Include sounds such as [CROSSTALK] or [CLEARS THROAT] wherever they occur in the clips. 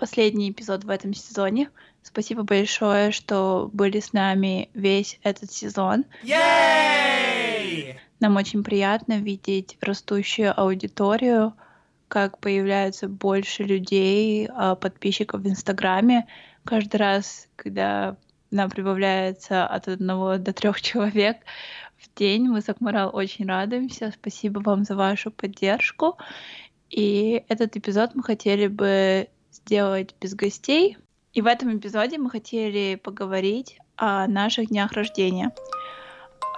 последний эпизод в этом сезоне. Спасибо большое, что были с нами весь этот сезон. Нам очень приятно видеть растущую аудиторию, как появляется больше людей, а, подписчиков в Инстаграме. Каждый раз, когда нам прибавляется от одного до трех человек, в день. Мы с Акмарал очень радуемся. Спасибо вам за вашу поддержку. И этот эпизод мы хотели бы сделать без гостей. И в этом эпизоде мы хотели поговорить о наших днях рождения.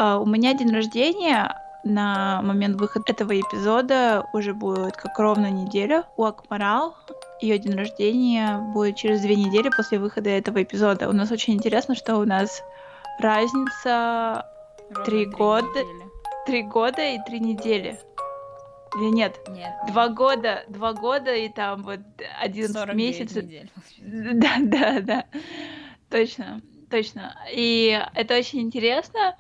А, у меня день рождения на момент выхода этого эпизода уже будет как ровно неделя. У Акмарал ее день рождения будет через две недели после выхода этого эпизода. У нас очень интересно, что у нас разница Три года. Три года и три недели. Или нет? Нет. Два года, два года и там вот один месяц. Да, да, да. Точно, точно. И это очень интересно.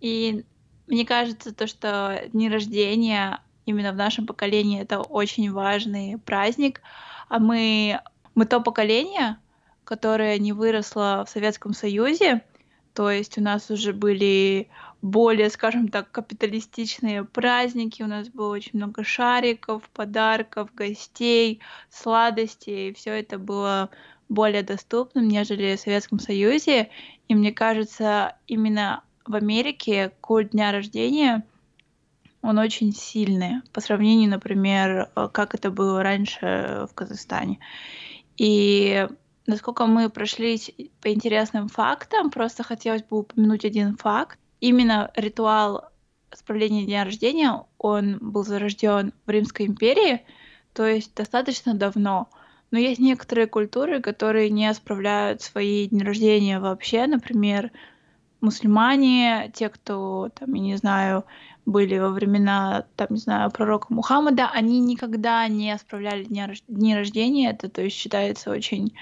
И мне кажется, то, что дни рождения именно в нашем поколении это очень важный праздник. А мы, мы то поколение, которое не выросло в Советском Союзе, то есть у нас уже были более, скажем так, капиталистичные праздники. У нас было очень много шариков, подарков, гостей, сладостей. Все это было более доступным, нежели в Советском Союзе. И мне кажется, именно в Америке культ дня рождения он очень сильный по сравнению, например, как это было раньше в Казахстане. И насколько мы прошлись по интересным фактам, просто хотелось бы упомянуть один факт именно ритуал справления дня рождения, он был зарожден в Римской империи, то есть достаточно давно. Но есть некоторые культуры, которые не справляют свои дни рождения вообще. Например, мусульмане, те, кто, там, я не знаю, были во времена, там, не знаю, пророка Мухаммада, они никогда не справляли дни, рождения. Это, то есть, считается очень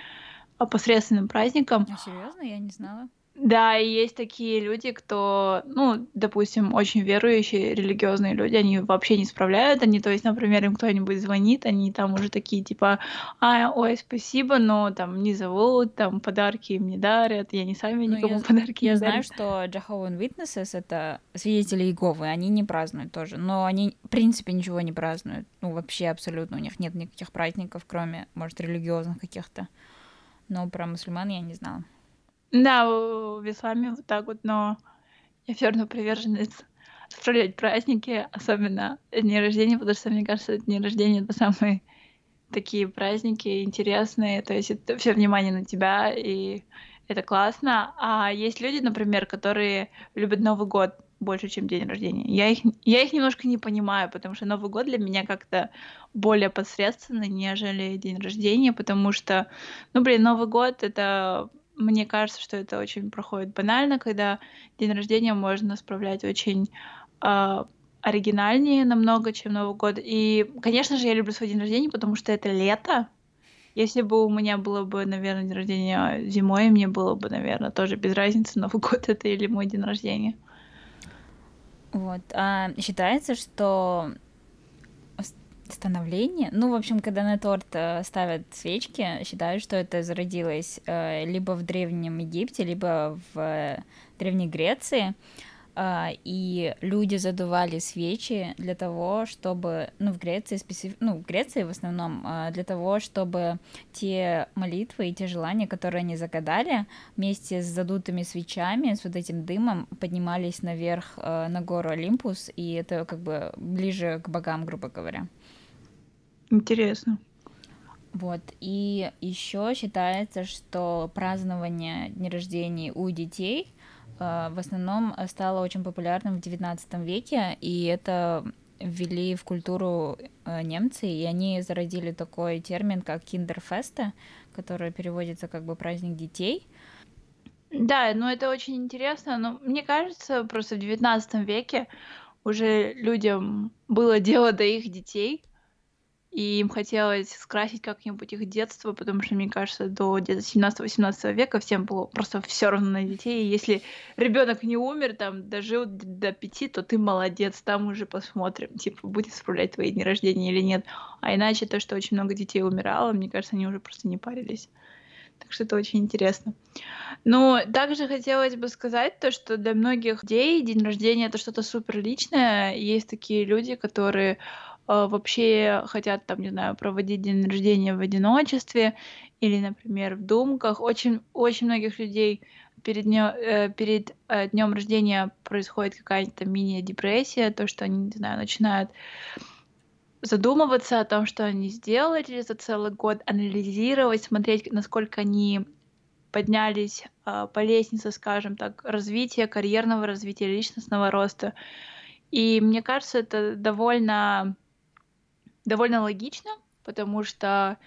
посредственным праздником. А, серьезно? Я не знала. Да, и есть такие люди, кто, ну, допустим, очень верующие, религиозные люди, они вообще не справляют, они, то есть, например, им кто-нибудь звонит, они там уже такие, типа, а, ой, спасибо, но там не зовут, там подарки им не дарят, я не сами ну, никому я, подарки я не знаю, что Jehovah's Witnesses — это свидетели Иеговы, они не празднуют тоже, но они, в принципе, ничего не празднуют, ну, вообще абсолютно, у них нет никаких праздников, кроме, может, религиозных каких-то, но про мусульман я не знала. Да, в исламе вот так вот, но я все равно приверженец справлять праздники, особенно дни рождения, потому что, мне кажется, дни рождения — это самые такие праздники интересные, то есть это все внимание на тебя, и это классно. А есть люди, например, которые любят Новый год больше, чем день рождения. Я их, я их немножко не понимаю, потому что Новый год для меня как-то более посредственный, нежели день рождения, потому что, ну, блин, Новый год — это мне кажется, что это очень проходит банально, когда день рождения можно справлять очень э, оригинальнее намного, чем Новый год. И, конечно же, я люблю свой день рождения, потому что это лето. Если бы у меня было бы, наверное, день рождения зимой, мне было бы, наверное, тоже без разницы, Новый год [LAUGHS] это или мой день рождения. Вот. А считается, что становление. Ну, в общем, когда на торт э, ставят свечки, считают, что это зародилось э, либо в Древнем Египте, либо в э, Древней Греции. И люди задували свечи для того, чтобы, ну, в Греции, специф... ну, в Греции в основном, для того, чтобы те молитвы и те желания, которые они загадали, вместе с задутыми свечами, с вот этим дымом, поднимались наверх на гору Олимпус, и это как бы ближе к богам, грубо говоря. Интересно. Вот. И еще считается, что празднование дней рождения у детей э, в основном стало очень популярным в XIX веке, и это ввели в культуру э, немцы, и они зародили такой термин, как киндерфеста, который переводится как бы праздник детей. Да, ну это очень интересно, но мне кажется, просто в XIX веке уже людям было дело до их детей, и им хотелось скрасить как-нибудь их детство, потому что, мне кажется, до где-то 17-18 века всем было просто все равно на детей. И если ребенок не умер, там, дожил до пяти, то ты молодец, там уже посмотрим, типа, будет справлять твои дни рождения или нет. А иначе то, что очень много детей умирало, мне кажется, они уже просто не парились. Так что это очень интересно. Но также хотелось бы сказать то, что для многих людей день рождения это что-то супер личное. Есть такие люди, которые э, вообще хотят, там, не знаю, проводить день рождения в одиночестве или, например, в думках. Очень, очень многих людей перед, днё, э, перед э, днем рождения происходит какая-то мини-депрессия, то, что они, не знаю, начинают задумываться о том, что они сделали за целый год, анализировать, смотреть, насколько они поднялись э, по лестнице, скажем так, развития, карьерного развития, личностного роста. И мне кажется, это довольно довольно логично, потому что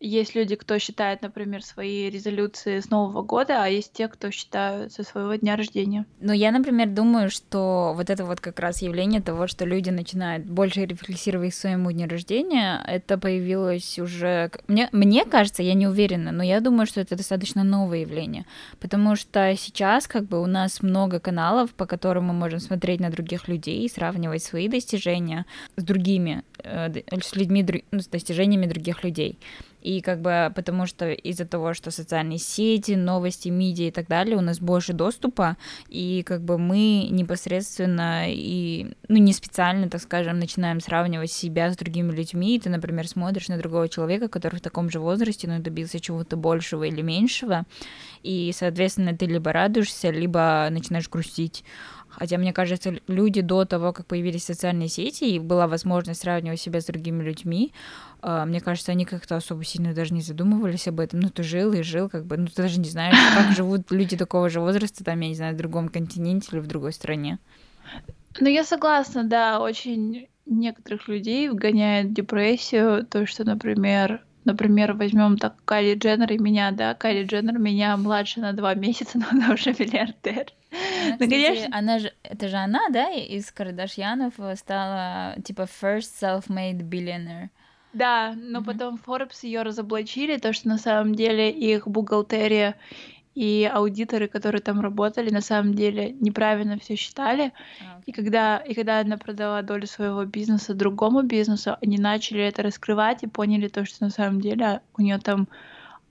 есть люди, кто считает, например, свои резолюции с Нового года, а есть те, кто считают со своего дня рождения. Ну, я, например, думаю, что вот это вот как раз явление того, что люди начинают больше рефлексировать к своему дню рождения, это появилось уже... Мне, мне кажется, я не уверена, но я думаю, что это достаточно новое явление, потому что сейчас как бы у нас много каналов, по которым мы можем смотреть на других людей и сравнивать свои достижения с другими, э, с людьми, ну, с достижениями других людей. И как бы потому что из-за того, что социальные сети, новости, медиа и так далее, у нас больше доступа, и как бы мы непосредственно и, ну, не специально, так скажем, начинаем сравнивать себя с другими людьми, и ты, например, смотришь на другого человека, который в таком же возрасте, но добился чего-то большего или меньшего, и, соответственно, ты либо радуешься, либо начинаешь грустить. Хотя, мне кажется, люди до того, как появились социальные сети, и была возможность сравнивать себя с другими людьми, мне кажется, они как-то особо сильно даже не задумывались об этом. Ну, ты жил и жил, как бы, ну, ты даже не знаешь, [LAUGHS] как живут люди такого же возраста, там, я не знаю, в другом континенте или в другой стране. Ну, я согласна, да, очень некоторых людей вгоняет в депрессию то, что, например, например, возьмем так Кайли Дженнер и меня, да, Кайли Дженнер меня младше на два [LAUGHS] месяца, но она уже миллиардер. Она, ну, конечно... она же, это же она, да, из Кардашьянов стала типа first self-made billionaire. Да, но mm-hmm. потом Forbes ее разоблачили, то, что на самом деле их бухгалтерия и аудиторы, которые там работали, на самом деле неправильно все считали. Okay. И когда и когда она продала долю своего бизнеса другому бизнесу, они начали это раскрывать и поняли то, что на самом деле у нее там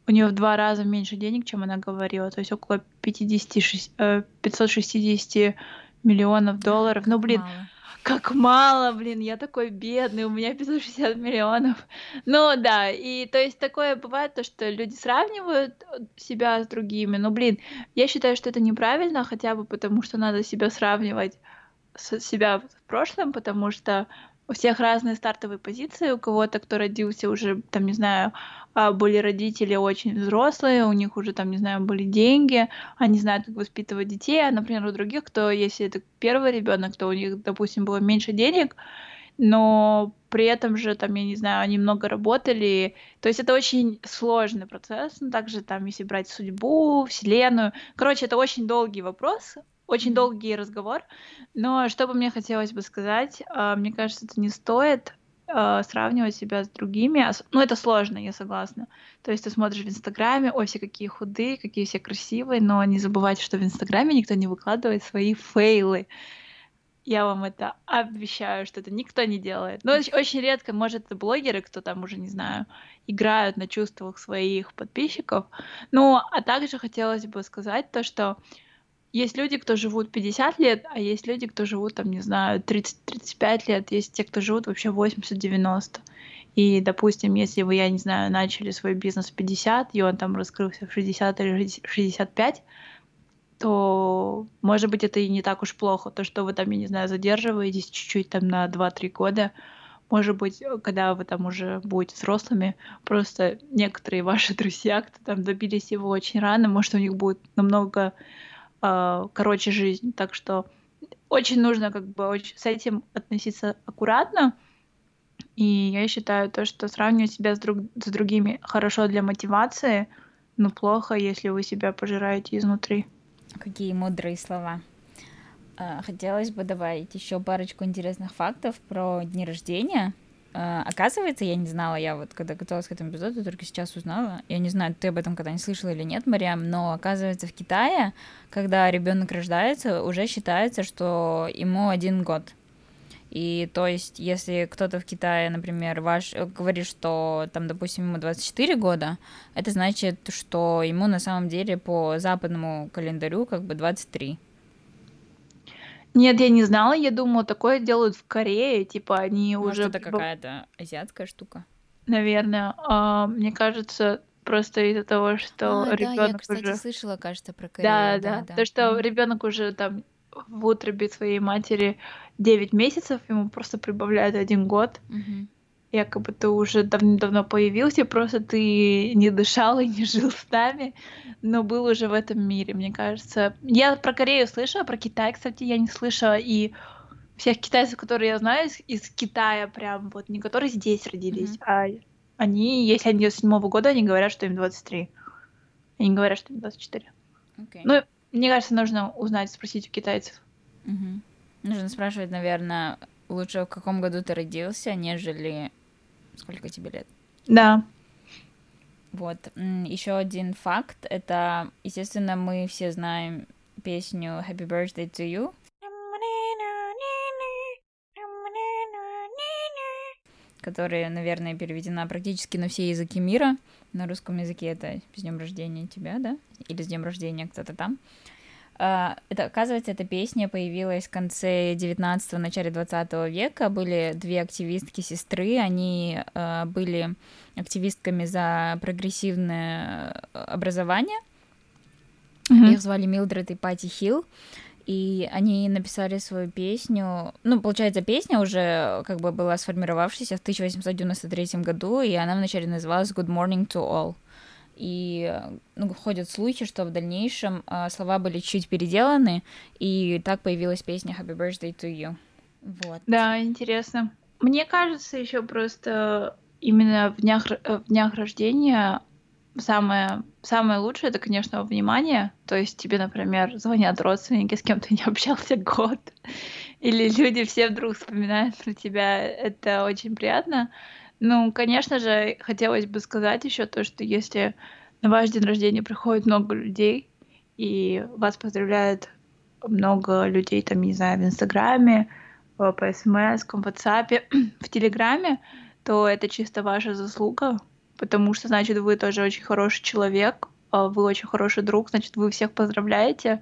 у нее в два раза меньше денег, чем она говорила, то есть около 50, 560 э, миллионов долларов. Ну, блин, мало. Как мало, блин, я такой бедный, у меня 560 миллионов. Ну, да, и то есть такое бывает, то, что люди сравнивают себя с другими. Ну, блин, я считаю, что это неправильно, хотя бы потому, что надо себя сравнивать с себя в прошлом, потому что у всех разные стартовые позиции, у кого-то, кто родился уже, там, не знаю, были родители очень взрослые, у них уже там, не знаю, были деньги, они знают, как воспитывать детей, а, например, у других, кто, если это первый ребенок, то у них, допустим, было меньше денег, но при этом же, там, я не знаю, они много работали. То есть это очень сложный процесс. Ну, также там, если брать судьбу, вселенную. Короче, это очень долгий вопрос, очень долгий разговор. Но что бы мне хотелось бы сказать, а, мне кажется, это не стоит э, сравнивать себя с другими. Ну, это сложно, я согласна. То есть ты смотришь в Инстаграме, ой, все какие худые, какие все красивые, но не забывайте, что в Инстаграме никто не выкладывает свои фейлы. Я вам это обещаю, что это никто не делает. Но очень редко, может, блогеры, кто там уже, не знаю, играют на чувствах своих подписчиков. Ну, а также хотелось бы сказать то, что есть люди, кто живут 50 лет, а есть люди, кто живут, там, не знаю, 30-35 лет, есть те, кто живут вообще 80-90. И, допустим, если вы, я не знаю, начали свой бизнес в 50, и он там раскрылся в 60 или 65, то, может быть, это и не так уж плохо. То, что вы там, я не знаю, задерживаетесь чуть-чуть там на 2-3 года, может быть, когда вы там уже будете взрослыми, просто некоторые ваши [LAUGHS] друзья, кто там добились его очень рано, может, у них будет намного э, короче жизнь. Так что очень нужно как бы очень, с этим относиться аккуратно. И я считаю то, что сравнивать себя с, друг, с другими хорошо для мотивации, но плохо, если вы себя пожираете изнутри. Какие мудрые слова. А, хотелось бы добавить еще парочку интересных фактов про дни рождения. А, оказывается, я не знала, я вот когда готовилась к этому эпизоду, только сейчас узнала. Я не знаю, ты об этом когда-нибудь слышала или нет, Мариам, но оказывается в Китае, когда ребенок рождается, уже считается, что ему один год. И то есть, если кто-то в Китае, например, ваш говорит, что там, допустим, ему 24 года, это значит, что ему на самом деле по западному календарю как бы 23. Нет, я не знала, я думала, такое делают в Корее, типа они Может, уже... это какая-то азиатская штука? Наверное. А, мне кажется, просто из-за того, что А, да, я, ребенок кстати, уже... слышала, кажется, про Да, Корею, да, да, да. то, что Мгм. ребенок уже там в утробе своей матери 9 месяцев, ему просто прибавляют один год. Мгм. Якобы ты уже давно появился, просто ты не дышал и не жил с нами, но был уже в этом мире, мне кажется. Я про Корею слышала, про Китай, кстати, я не слышала, и всех китайцев, которые я знаю из, Китая, прям вот, не которые здесь родились, Мгм. а они, если они с седьмого года, они говорят, что им 23. Они говорят, что им 24. Окей. Ну, мне кажется, нужно узнать, спросить у китайцев. Мгм. Нужно спрашивать, наверное, лучше в каком году ты родился, нежели сколько тебе лет. Да. Вот. Еще один факт. Это, естественно, мы все знаем песню Happy Birthday to You. которая, наверное, переведена практически на все языки мира. На русском языке это «С днем рождения тебя», да? Или «С днем рождения кто-то там». А, это, оказывается, эта песня появилась в конце 19-го, начале 20 века. Были две активистки-сестры, они э, были активистками за прогрессивное образование. Мгм. Их звали Милдред и Пати Хилл. И они написали свою песню. Ну, получается, песня уже как бы была сформировавшейся в 1893 году, и она вначале называлась Good Morning to All. И ну, ходят слухи, что в дальнейшем а, слова были чуть переделаны, и так появилась песня Happy Birthday to You. Вот. Да, интересно. Мне кажется, еще просто именно в днях, э, в днях рождения самое, самое лучшее это, конечно, внимание. То есть тебе, например, звонят родственники, с кем ты не общался год, [LAUGHS] или люди все вдруг вспоминают про тебя. Это очень приятно. Ну, конечно же, хотелось бы сказать еще то, что если на ваш день рождения приходит много людей, и вас поздравляет много людей, там, не знаю, в Инстаграме, э, по СМС, в WhatsApp, [CLEARS THROAT] в Телеграме, то это чисто ваша заслуга, потому что, значит, вы тоже очень хороший человек, а вы очень хороший друг, значит, вы всех поздравляете,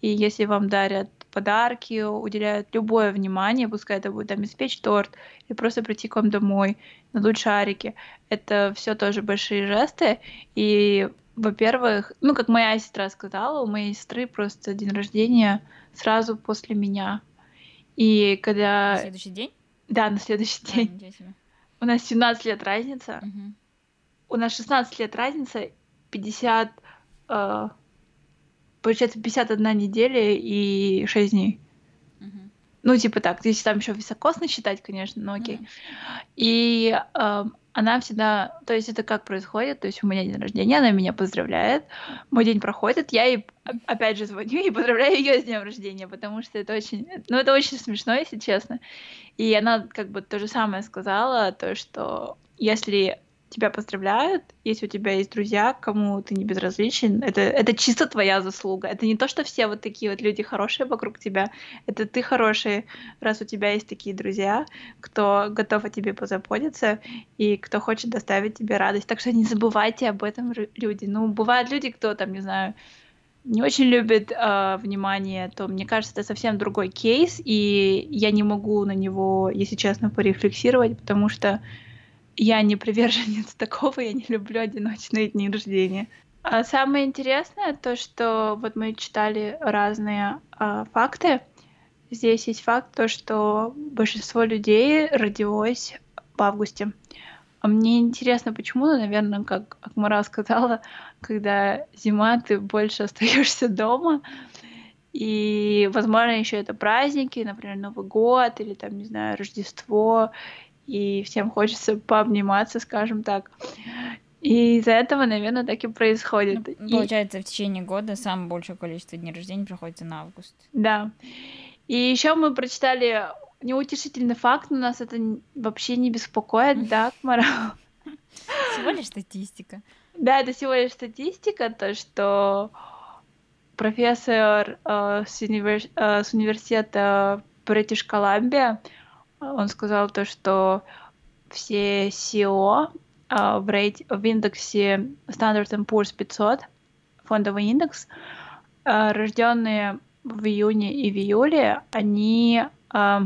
и если вам дарят подарки, уделяют любое внимание, пускай это будет там испечь торт или просто прийти к вам домой, надуть шарики, это все тоже большие жесты, и во-первых, ну, как моя сестра сказала, у моей сестры просто день рождения сразу после меня. И На когда... следующий день? Да, на следующий А, день. себе. У нас 17 лет разница. Мгм. У нас 16 лет разница, 50... э, получается, 51 неделя и 6 дней. Мгм. Ну, типа так, если там еще високосно считать, конечно, но окей. Ну, И эм, она всегда, то есть это как происходит, то есть у меня день рождения, она меня поздравляет, мой день проходит, я ей опять же звоню и поздравляю ее с днем рождения, потому что это очень, ну это очень смешно, если честно. И она как бы то же самое сказала, то что если тебя поздравляют, если у тебя есть друзья, кому ты не безразличен, это, это чисто твоя заслуга. Это не то, что все вот такие вот люди хорошие вокруг тебя, это ты хороший, раз у тебя есть такие друзья, кто готов о тебе позаботиться и кто хочет доставить тебе радость. Так что не забывайте об этом, люди. Ну, бывают люди, кто там, не знаю, не очень любит э, внимание, то мне кажется, это совсем другой кейс, и я не могу на него, если честно, порефлексировать, потому что я не приверженец [LAUGHS] такого, я не люблю одиночные дни рождения. А самое интересное то, что вот мы читали разные а, факты. Здесь есть факт то, что большинство людей родилось в августе. А мне интересно, почему, ну, наверное, как Акмара сказала, когда зима, ты больше остаешься дома. И, возможно, еще это праздники, например, Новый год или там, не знаю, Рождество. И всем хочется пообниматься, скажем так. И из-за этого, наверное, так и происходит. Ну, получается, и... в течение года самое большее количество дней рождения приходится на август. Да. И еще мы прочитали неутешительный факт, но нас это вообще не беспокоит, [LAUGHS] да, Кмара? Всего лишь статистика. Да, это всего лишь статистика, то, что профессор э, с, универ... э, с университета British Columbia, он сказал то, что все SEO э, в, рейт... в индексе Standard Poor's 500, фондовый индекс, э, рожденные в июне и в июле, они э,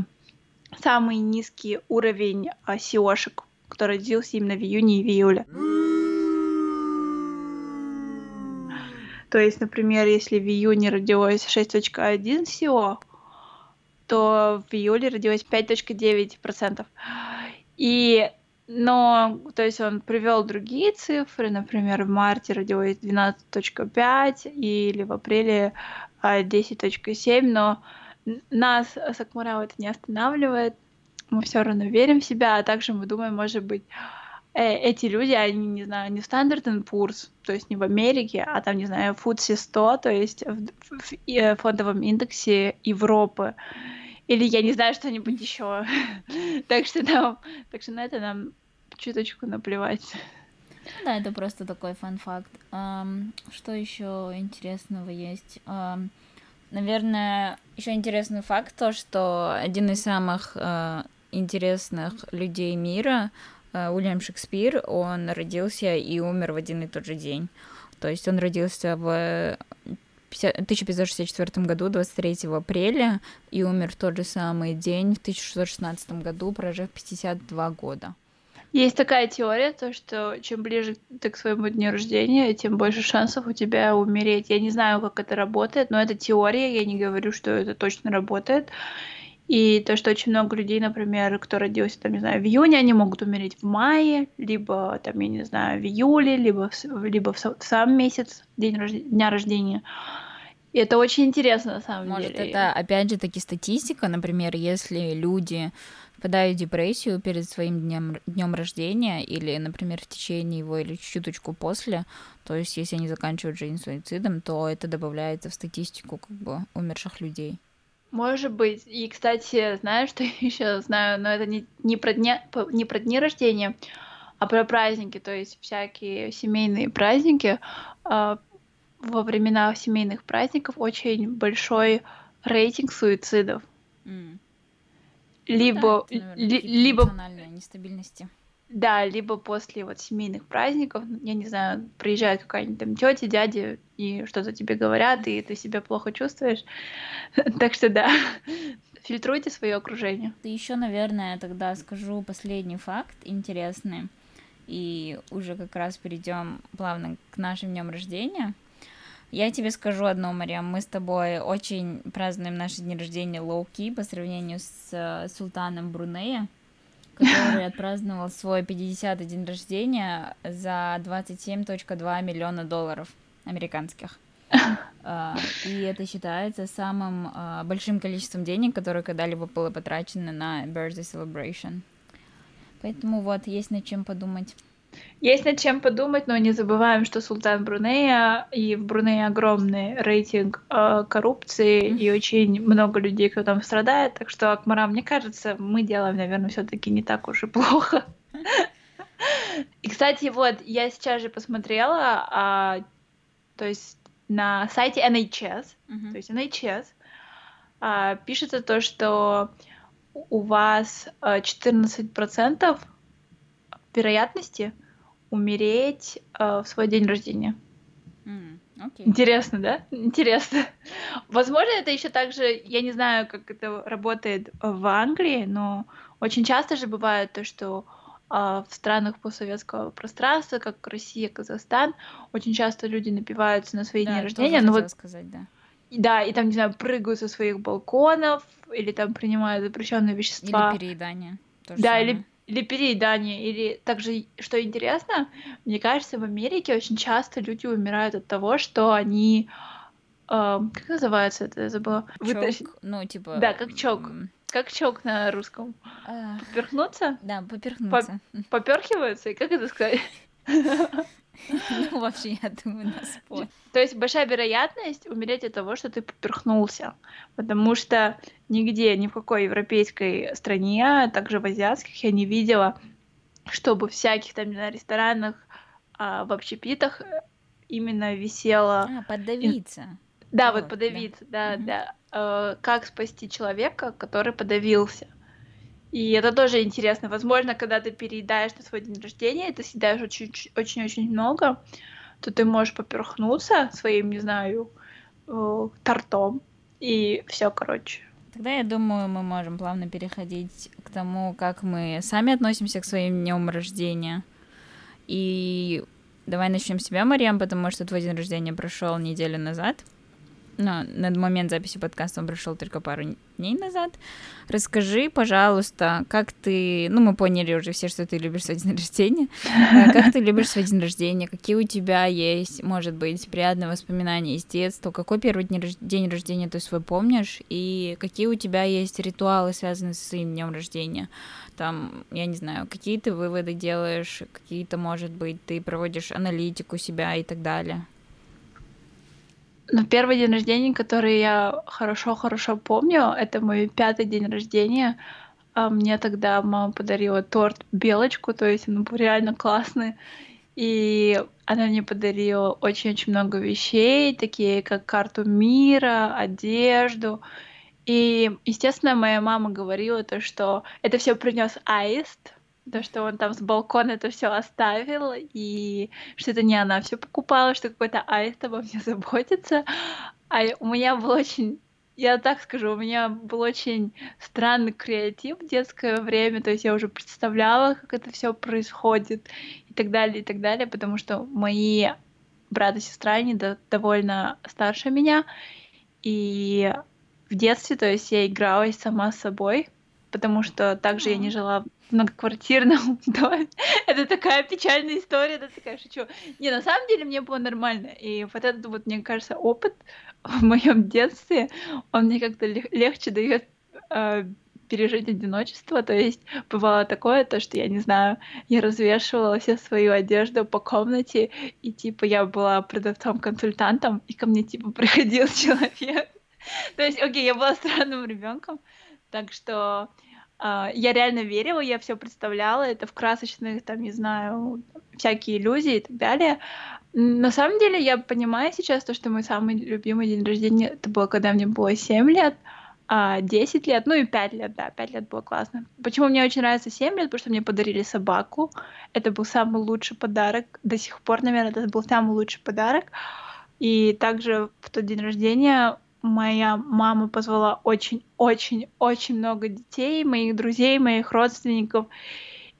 самый низкий уровень э, SEOшек, который родился именно в июне и в июле. То есть, например, если в июне родилось 6.1 SEO, то в июле родилось 5.9%. И но, то есть он привел другие цифры, например, в марте родилось 12.5 или в апреле 10.7, а, но нас Сакмурау это не останавливает, мы все равно верим в себя, а также мы думаем, может быть, Э, эти люди, они, не знаю, не в Standard Poor's, то есть не в Америке, а там, не знаю, FTSE 100, то есть в, в, в э, фондовом индексе Европы. Или я не знаю, что-нибудь еще. [LAUGHS] так что нам, так что на это нам чуточку наплевать. Да, это просто такой фан-факт. Um, что еще интересного есть? Um, наверное, еще интересный факт то, что один из самых uh, интересных людей мира Уильям Шекспир, он родился и умер в один и тот же день. То есть он родился в 1564 году, 23 апреля, и умер в тот же самый день, в 1616 году, прожив 52 года. Есть такая теория, то, что чем ближе ты к своему дню рождения, тем больше шансов у тебя умереть. Я не знаю, как это работает, но это теория, я не говорю, что это точно работает. И то, что очень много людей, например, кто родился, там, не знаю, в июне, они могут умереть в мае, либо, там, я не знаю, в июле, либо, либо в, в сам месяц день рож... дня рождения. И это очень интересно, на самом Может, деле. Может, это, опять же, таки статистика, например, если люди впадают в депрессию перед своим днем, днем рождения, или, например, в течение его, или чуточку после, то есть если они заканчивают жизнь суицидом, то это добавляется в статистику как бы умерших людей. Может быть. И, кстати, знаешь, что [LAUGHS] еще знаю, но это не, не, про дня, не про дни рождения, а про праздники, то есть всякие семейные праздники. А, во времена семейных праздников очень большой рейтинг суицидов. Mm. Либо, да, это, наверное, ли, либо нестабильности. Да, либо после вот семейных праздников, я не знаю, приезжает какая-нибудь там тетя, дядя и что-то тебе говорят, и ты себя плохо чувствуешь. [LAUGHS] Так что да, [LAUGHS] фильтруйте свое окружение. Еще, наверное, тогда скажу последний факт интересный, и уже как раз перейдем плавно к нашим днем рождения. Я тебе скажу одно, Мариам, мы с тобой очень празднуем наши дни рождения low-key по сравнению с э, султаном Брунея который отпраздновал свой 50-й день рождения за 27.2 миллиона долларов американских. А, и это считается самым а, большим количеством денег, которое когда-либо было потрачено на birthday celebration. Поэтому вот, есть над чем подумать. Есть над чем подумать, но не забываем, что султан Брунея, и в Брунее огромный рейтинг э, коррупции, mm-hmm. и очень много людей, кто там страдает. Так что, Акмара, мне кажется, мы делаем, наверное, все-таки не так уж и плохо. И, кстати, вот, я сейчас же посмотрела, а, то есть на сайте NHS, mm-hmm. то есть NHS, а, пишется то, что у вас 14% а, вероятности умереть э, в свой день рождения. Mm, okay. Интересно, да? Интересно. Возможно, это еще также, я не знаю, как это работает в Англии, но очень часто же бывает то, что э, в странах постсоветского пространства, как Россия, Казахстан, очень часто люди напиваются на свои да, дни рождения. Ну вот сказать, да. Да, и там, не знаю, прыгают со своих балконов, или там принимают запрещенные вещества. Или переедание. Да, самое. или или переедание, или также, что интересно, мне кажется, в Америке очень часто люди умирают от того, что они э, как называется это, я забыла. Вытащить. ну, типа... Да, как чок. Как чок на русском? А... Поперхнуться? Да, поперхнуться. Поперхиваются? И как это сказать? [LAUGHS] [LAUGHS] Ну, вообще, я думаю, на спор. То есть большая вероятность умереть от того, что ты поперхнулся. Потому что нигде, ни в какой европейской стране, а также в азиатских, я не видела, чтобы в всяких там на ресторанах, а, в общепитах именно висело... А, подавиться. Да, вот, вот подавиться, да, да. да. Э, как спасти человека, который подавился. И это тоже интересно. Возможно, когда ты переедаешь на свой день рождения, ты съедаешь очень-очень много, то ты можешь поперхнуться своим, не знаю, э, тортом. И все, короче. Тогда я думаю, мы можем плавно переходить к тому, как мы сами относимся к своим днем рождения. И давай начнем с тебя, Мариам, потому что твой день рождения прошел неделю назад но на момент записи подкаста он прошел только пару дней назад. Расскажи, пожалуйста, как ты... Ну, мы поняли уже все, что ты любишь свой день рождения. А как ты любишь свой день рождения? Какие у тебя есть, может быть, приятные воспоминания из детства? Какой первый день рождения ты свой помнишь? И какие у тебя есть ритуалы, связанные со своим днем рождения? Там, я не знаю, какие ты выводы делаешь, какие-то, может быть, ты проводишь аналитику себя и так далее. Ну, первый день рождения, который я хорошо-хорошо помню, это мой пятый день рождения. А мне тогда мама подарила торт белочку, то есть он был реально классный. И она мне подарила очень-очень много вещей, такие как карту мира, одежду. И, естественно, моя мама говорила то, что это все принес аист, то, что он там с балкона это все оставил, и что это не она все покупала, что какой-то аист обо мне [LAUGHS] заботится. А у меня был очень я так скажу, у меня был очень странный креатив в детское время, то есть я уже представляла, как это все происходит и так далее, и так далее, потому что мои брат и сестра, они довольно старше меня, и в детстве, то есть я игралась сама с собой, потому что также я не жила многоквартирном [LAUGHS] доме. Это такая печальная история, да, такая шучу. Не, на самом деле мне было нормально. И вот этот вот, мне кажется, опыт [LAUGHS] в моем детстве, он мне как-то легче дает э, пережить одиночество. То есть бывало такое, то, что я не знаю, я развешивала всю свою одежду по комнате, и типа я была продавцом-консультантом, и ко мне типа [LAUGHS] приходил человек. То есть, окей, я была странным ребенком, так что я реально верила, я все представляла, это в красочных, там, не знаю, всякие иллюзии и так далее. На самом деле, я понимаю сейчас то, что мой самый любимый день рождения, это было, когда мне было 7 лет, а 10 лет, ну и 5 лет, да, 5 лет было классно. Почему мне очень нравится 7 лет? Потому что мне подарили собаку. Это был самый лучший подарок. До сих пор, наверное, это был самый лучший подарок. И также в тот день рождения моя мама позвала очень-очень-очень много детей, моих друзей, моих родственников.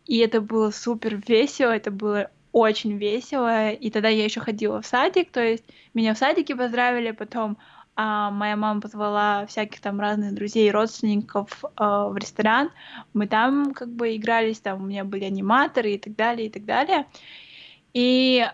И это было супер весело, это было очень весело. И тогда я еще ходила в садик, то есть меня в садике поздравили, потом а моя мама позвала всяких там разных друзей и родственников э, в ресторан. Мы там как бы игрались, там у меня были аниматоры и так далее, и так далее. И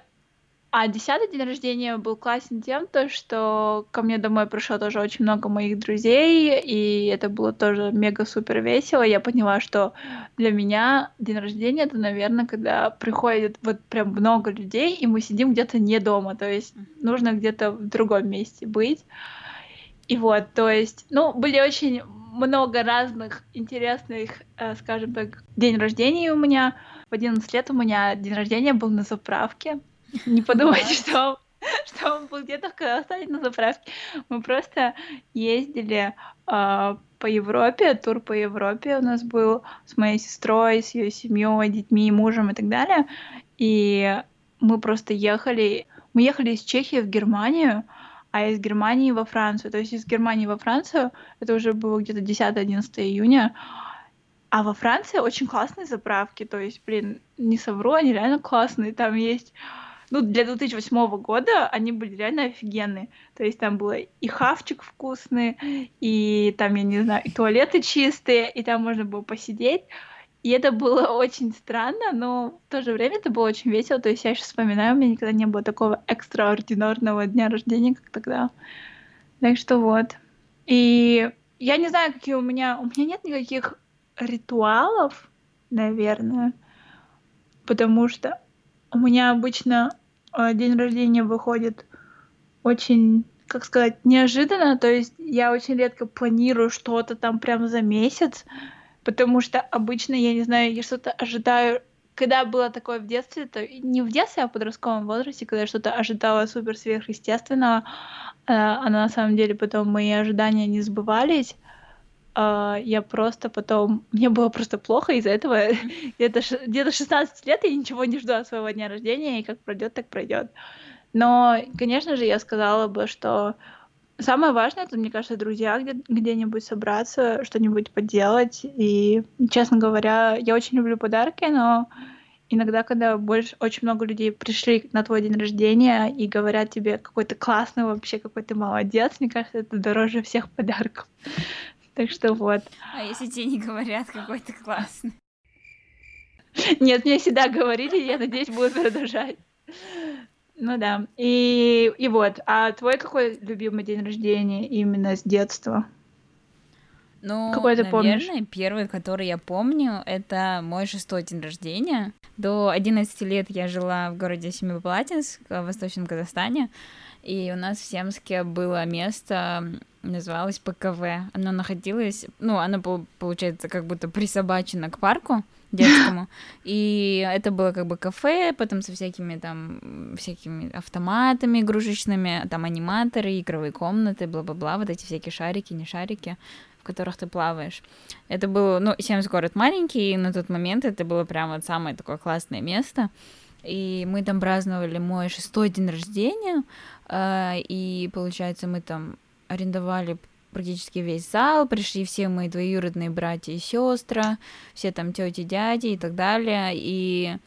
а десятый день рождения был классен тем, то, что ко мне домой пришло тоже очень много моих друзей, и это было тоже мега-супер весело. Я поняла, что для меня день рождения это, наверное, когда приходит вот прям много людей, и мы сидим где-то не дома, то есть нужно где-то в другом месте быть. И вот, то есть, ну, были очень много разных интересных, э, скажем так, день рождения у меня. В 11 лет у меня день рождения был на заправке. Не [LAUGHS] подумайте, что [LAUGHS] что он был где-то в Казахстане на заправке. Мы просто ездили э, по Европе, тур по Европе у нас был с моей сестрой, с ее семьей, детьми, мужем и так далее. И мы просто ехали, мы ехали из Чехии в Германию, а из Германии во Францию. То есть из Германии во Францию, это уже было где-то 10-11 июня, а во Франции очень классные заправки, то есть, блин, не совру, они реально классные. Там есть ну, для 2008 года они были реально офигенные. То есть там было и хавчик вкусный, и там, я не знаю, и туалеты чистые, и там можно было посидеть. И это было [LAUGHS] очень странно, но в то же время это было очень весело. То есть я сейчас вспоминаю, у меня никогда не было такого экстраординарного дня рождения, как тогда. Так что вот. И я не знаю, какие у меня... У меня нет никаких ритуалов, наверное, потому что у меня обычно день рождения выходит очень, как сказать, неожиданно. То есть я очень редко планирую что-то там прямо за месяц, потому что обычно, я не знаю, я что-то ожидаю когда было такое в детстве, то не в детстве, а в подростковом возрасте, когда я что-то ожидала супер сверхъестественного, э, а на самом деле потом мои ожидания не сбывались, э, я просто потом... Мне было просто плохо из-за этого. [LAUGHS] где-то, где-то 16 лет я ничего не жду от своего дня рождения, и как пройдет, так пройдет. Но, конечно же, я сказала бы, что самое важное, это, мне кажется, друзья где- где-нибудь собраться, что-нибудь поделать. И, честно говоря, я очень люблю подарки, но иногда, когда больше очень много людей пришли на твой день рождения и говорят тебе какой то классный вообще, какой ты молодец, мне кажется, это дороже всех подарков. Так что вот. А если тебе не говорят, какой то классный? Нет, мне всегда говорили, я надеюсь, будут продолжать. Ну да. И, и вот. А твой какой любимый день рождения именно с детства? Ну, Какой ты наверное, помнишь? первый, который я помню, это мой шестой день рождения. До 11 лет я жила в городе Семипалатинск в Восточном Казахстане, и у нас в Семске было место, называлось ПКВ. Оно находилось, ну, оно, получается, как будто присобачено к парку, детскому. [LAUGHS] И это было как бы кафе, потом со всякими там, всякими автоматами игрушечными, там аниматоры, игровые комнаты, бла-бла-бла, вот эти всякие шарики, не шарики, в которых ты плаваешь. Это было, ну, Семс город маленький, и на тот момент это было прям вот самое такое классное место. И мы там праздновали мой шестой день рождения, э, и, получается, мы там арендовали практически весь зал, пришли все мои двоюродные братья и сестры, все там тети, дяди и так далее, и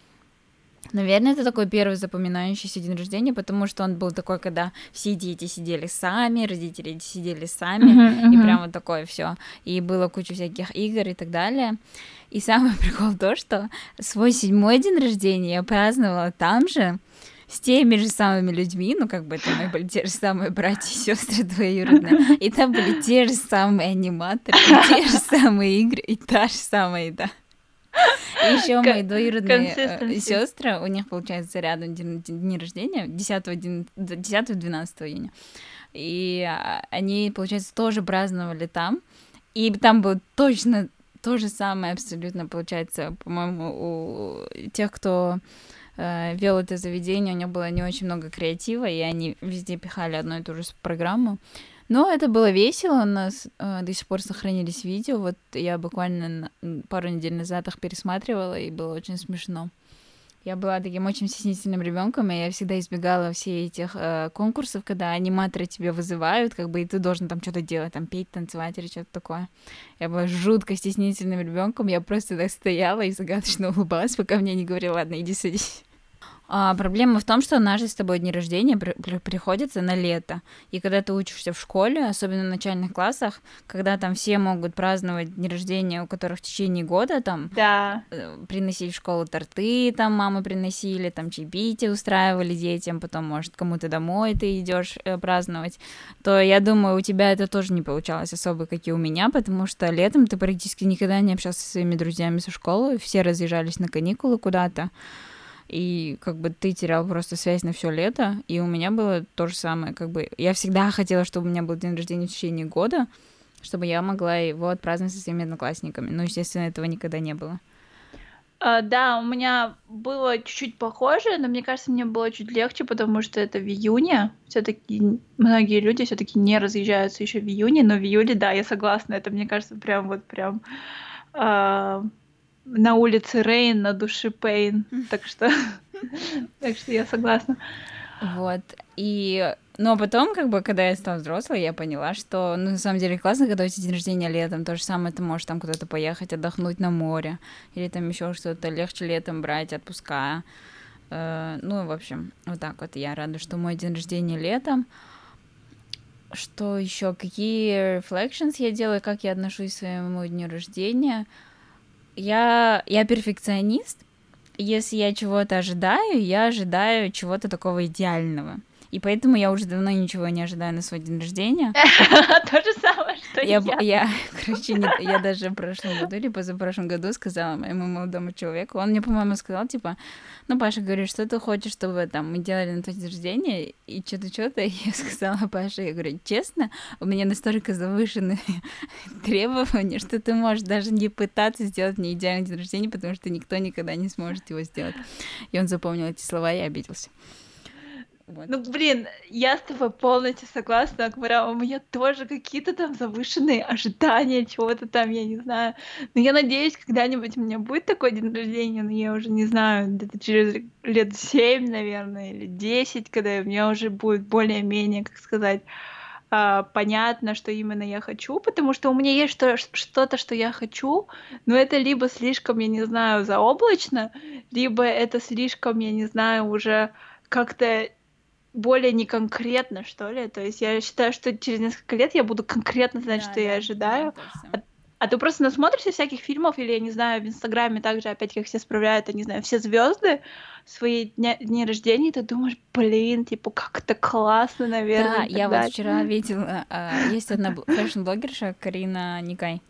Наверное, это такой первый запоминающийся день рождения, потому что он был такой, когда все дети сидели сами, родители сидели сами, uh-huh, uh-huh. и прям вот такое все. И было куча всяких игр и так далее. И самый [LAUGHS] прикол в том, что свой седьмой день рождения я праздновала там же, с теми же самыми людьми, ну, как бы это мы были те же самые братья и сестры двоюродные, и там были те же самые аниматоры, и те же самые игры, и та же самая еда. И еще мои двоюродные э, сестры, у них получается рядом день, рождения, 10-12 июня. И а, они, получается, тоже праздновали там. И там было точно то же самое абсолютно, получается, по-моему, у тех, кто э, вел это заведение, у него было не очень много креатива, и они везде пихали одну и ту же программу. Но это было весело, у нас э, до сих пор сохранились видео, вот я буквально пару недель назад их пересматривала, и было очень смешно. Я была таким очень стеснительным ребенком, и я всегда избегала все этих э, конкурсов, когда аниматоры тебя вызывают, как бы и ты должен там что-то делать, там петь, танцевать или что-то такое. Я была жутко стеснительным ребенком, я просто так стояла и загадочно улыбалась, пока мне не говорили, ладно, иди садись. А, проблема в том, что наши с тобой дни рождения при- при- приходятся на лето. И когда ты учишься в школе, особенно в начальных классах, когда там все могут праздновать дни рождения, у которых в течение года там да. э, приносить в школу торты, там мамы приносили, там чаепитие устраивали детям, потом, может, кому-то домой ты идешь э, праздновать, то я думаю, у тебя это тоже не получалось особо, как и у меня, потому что летом ты практически никогда не общался со своими друзьями со школы, все разъезжались на каникулы куда-то и как бы ты терял просто связь на все лето, и у меня было то же самое, как бы я всегда хотела, чтобы у меня был день рождения в течение года, чтобы я могла его отпраздновать со своими одноклассниками, но, естественно, этого никогда не было. Uh, да, у меня было чуть-чуть похоже, но мне кажется, мне было чуть легче, потому что это в июне. Все-таки многие люди все-таки не разъезжаются еще в июне, но в июле, да, я согласна. Это мне кажется прям вот прям uh, на улице Рейн, на душе Пейн. Так что, [LAUGHS] так что я согласна. Вот. И но потом, как бы, когда я стала взрослой, я поняла, что, ну, на самом деле, классно, тебя день рождения летом, то же самое ты можешь там куда-то поехать, отдохнуть на море, или там еще что-то легче летом брать отпуска. Э, ну, в общем, вот так вот я рада, что мой день рождения летом. Что еще? Какие reflections я делаю, как я отношусь к своему дню рождения? Я, я перфекционист. Если я чего-то ожидаю, я ожидаю чего-то такого идеального. И поэтому я уже давно ничего не ожидаю на свой день рождения. [LAUGHS] То же самое, что я. Я, [LAUGHS] короче, я даже в прошлом году или позапрошлом году сказала моему молодому человеку, он мне, по-моему, сказал, типа, ну, Паша говорит, что ты хочешь, чтобы там мы делали на твой день рождения, и что-то, что-то, [LAUGHS] я сказала Паше, я говорю, честно, у меня настолько завышенные требования, что ты можешь даже не пытаться сделать мне идеальный день рождения, потому что никто никогда не сможет его сделать. И он запомнил эти слова и обиделся. Вот. Ну, блин, я с тобой полностью согласна, Акбара, у меня тоже какие-то там завышенные ожидания чего-то там, я не знаю. Но я надеюсь, когда-нибудь у меня будет такой день рождения, но я уже не знаю, где-то через лет семь, наверное, или десять, когда у меня уже будет более-менее, как сказать, а, понятно, что именно я хочу, потому что у меня есть что- что-то, что я хочу, но это либо слишком, я не знаю, заоблачно, либо это слишком, я не знаю, уже как-то более неконкретно, что ли. То есть я считаю, что через несколько лет я буду конкретно знать, да, что да, я ожидаю. Да, а, а ты просто насмотришься всяких фильмов, или, я не знаю, в Инстаграме также опять как все справляют, я не знаю, все звезды свои дня, дни рождения, и ты думаешь, блин, типа, как это классно, наверное. Да, я вот вчера видела, а, есть одна [LAUGHS] fashion -блогерша Карина Нигай.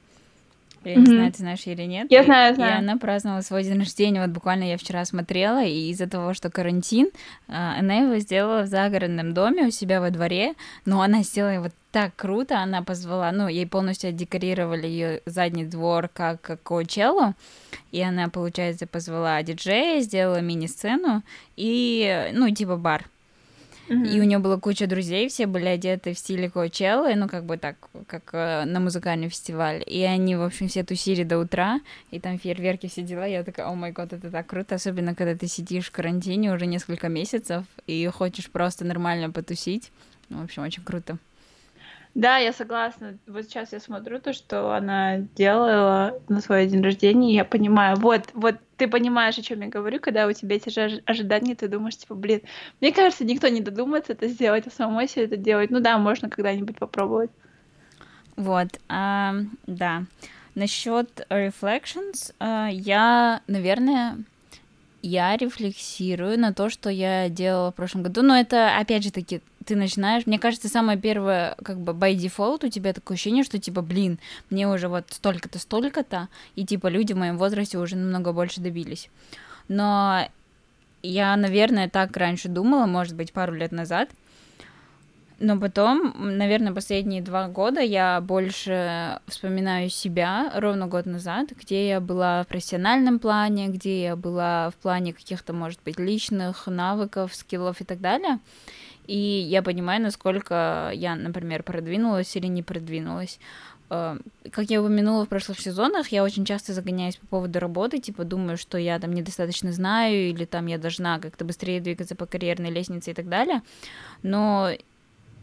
Я не знаю, ты знаешь или нет. Я знаю, знаю. И она праздновала свой день рождения. Вот буквально я вчера смотрела, и из-за того, что карантин, а, она его сделала в загородном доме у себя во дворе, но она сделала его так круто, она позвала, ну, ей полностью отдекорировали ее задний двор как Коучеллу, и она, получается, позвала диджея, сделала мини-сцену и, ну, типа бар. И у нее была куча друзей, все были одеты в стиле Коучеллы, ну, как бы так, как э, на музыкальный фестиваль. И они, в общем, все тусили до утра, и там фейерверки, все дела. Я такая, о май год, это так круто, особенно когда ты сидишь в карантине уже несколько месяцев и хочешь просто нормально потусить. Ну, в общем, очень круто. Да, я согласна. Вот сейчас я смотрю то, что она делала на свой день рождения, и я понимаю, вот, вот ты понимаешь, о чем я говорю, когда у тебя эти же ожидания, ты думаешь, типа, блин, мне кажется, никто не додумается это сделать, а самой себе это делать. Ну да, можно когда-нибудь попробовать. Вот, а, да. Насчет reflections, а, я, наверное, я рефлексирую на то, что я делала в прошлом году, но это, опять же таки, ты начинаешь, мне кажется, самое первое, как бы by default у тебя такое ощущение, что типа, блин, мне уже вот столько-то, столько-то, и типа люди в моем возрасте уже намного больше добились. Но я, наверное, так раньше думала, может быть, пару лет назад, но потом, наверное, последние два года я больше вспоминаю себя ровно год назад, где я была в профессиональном плане, где я была в плане каких-то, может быть, личных навыков, скиллов и так далее и я понимаю, насколько я, например, продвинулась или не продвинулась. Э, как я упомянула в прошлых сезонах, я очень часто загоняюсь по поводу работы, типа думаю, что я там недостаточно знаю, или там я должна как-то быстрее двигаться по карьерной лестнице и так далее. Но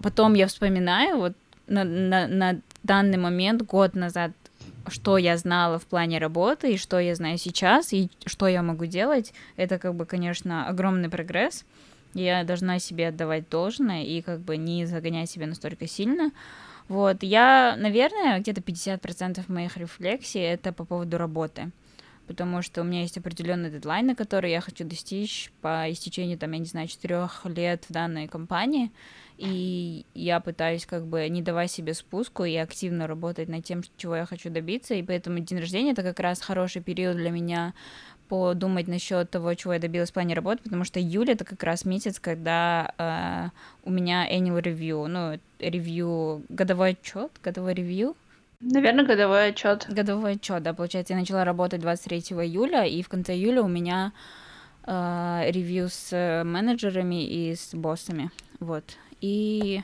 потом я вспоминаю, вот на, на, на данный момент, год назад, что я знала в плане работы, и что я знаю сейчас, и что я могу делать, это как бы, конечно, огромный прогресс. Я должна себе отдавать должное и как бы не загонять себя настолько сильно. Вот, я, наверное, где-то 50% моих рефлексий это по поводу работы потому что у меня есть определенные дедлайны, которые я хочу достичь по истечении, там, я не знаю, четырех лет в данной компании, и я пытаюсь как бы не давать себе спуску и активно работать над тем, чего я хочу добиться, и поэтому день рождения это как раз хороший период для меня подумать насчет того, чего я добилась в плане работы, потому что июль это как раз месяц, когда э, у меня annual review, ну, ревью, годовой отчет, годовой ревью. Наверное, годовой отчет. Годовой отчет, да, получается, я начала работать 23 июля, и в конце июля у меня э, ревью с менеджерами и с боссами, вот. И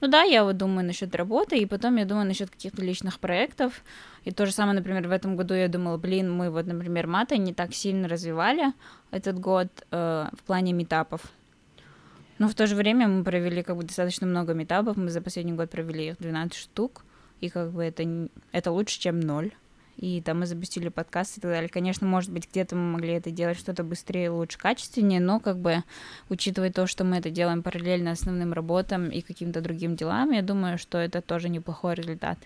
ну да, я вот думаю насчет работы, и потом я думаю насчет каких-то личных проектов. И то же самое, например, в этом году я думала, блин, мы вот, например, мата не так сильно развивали этот год э, в плане метапов. Но в то же время мы провели как бы достаточно много метапов, мы за последний год провели их 12 штук, и как бы это, это лучше, чем ноль и там мы запустили подкаст и так далее. Конечно, может быть, где-то мы могли это делать что-то быстрее, лучше, качественнее, но как бы учитывая то, что мы это делаем параллельно основным работам и каким-то другим делам, я думаю, что это тоже неплохой результат.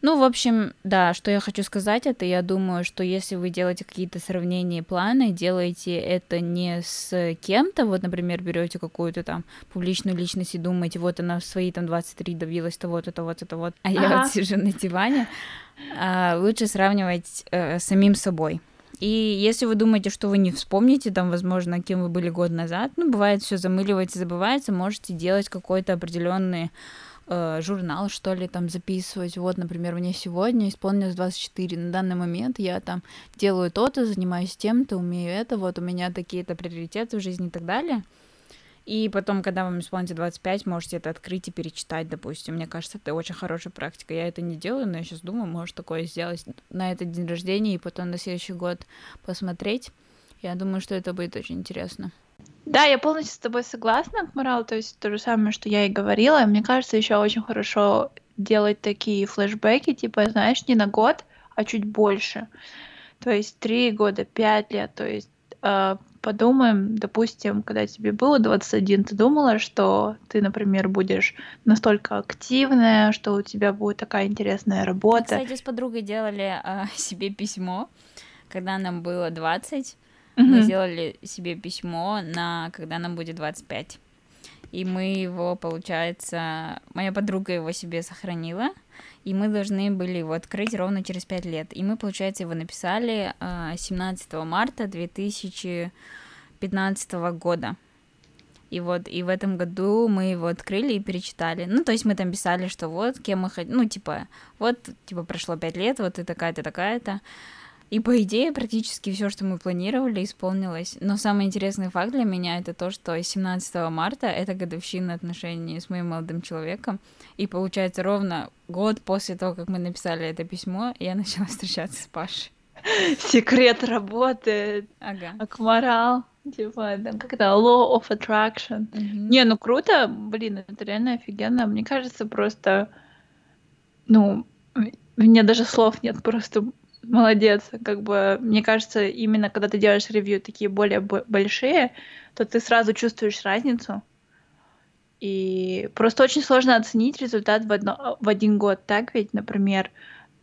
Ну, в общем, да, что я хочу сказать, это я думаю, что если вы делаете какие-то сравнения и планы, делаете это не с кем-то, вот, например, берете какую-то там публичную личность и думаете, вот она в свои там 23 добилась того-то, того-то, того а я ага. вот сижу на диване, а, лучше сравнивать э, с самим собой. И если вы думаете, что вы не вспомните, там, возможно, кем вы были год назад, ну, бывает, все замыливается, забывается, можете делать какой-то определенный э, журнал, что ли, там записывать. Вот, например, мне сегодня исполнилось 24. На данный момент я там делаю то-то, занимаюсь тем-то, умею это, вот у меня такие-то приоритеты в жизни и так далее. И потом, когда вам исполнится 25, можете это открыть и перечитать, допустим. Мне кажется, это очень хорошая практика. Я это не делаю, но я сейчас думаю, может такое сделать на этот день рождения и потом на следующий год посмотреть. Я думаю, что это будет очень интересно. Да, я полностью с тобой согласна, Морал, то есть то же самое, что я и говорила. Мне кажется, еще очень хорошо делать такие флешбеки, типа, знаешь, не на год, а чуть больше. То есть три года, пять лет, то есть э, подумаем, допустим, когда тебе было 21, ты думала, что ты, например, будешь настолько активная, что у тебя будет такая интересная работа. Мы, кстати, с подругой делали э, [LAUGHS] себе письмо, когда нам было 20 Mm-hmm. Мы сделали себе письмо на когда нам будет 25. И мы его, получается, моя подруга его себе сохранила, и мы должны были его открыть ровно через 5 лет. И мы, получается, его написали 17 а, марта 2015 года. И вот, и в этом году мы его открыли и перечитали. Ну, то есть мы там писали, что вот, кем мы хотим, ну, типа, вот, типа, прошло пять лет, вот ты такая-то, такая-то. И по идее практически все, что мы планировали, исполнилось. Но самый интересный факт для меня это то, что 17 марта это годовщина отношений с моим молодым человеком. И получается ровно год после того, как мы написали это письмо, я начала [LAUGHS] встречаться с Пашей. Секрет работает. Ага. Акморал. Типа, там, как это, law of attraction. Mm-hmm. Не, ну круто, блин, это реально офигенно. Мне кажется, просто, ну, у меня даже слов нет, просто молодец. Как бы, мне кажется, именно когда ты делаешь ревью такие более большие, то ты сразу чувствуешь разницу. И просто очень сложно оценить результат в, одно, в один год, так ведь, например,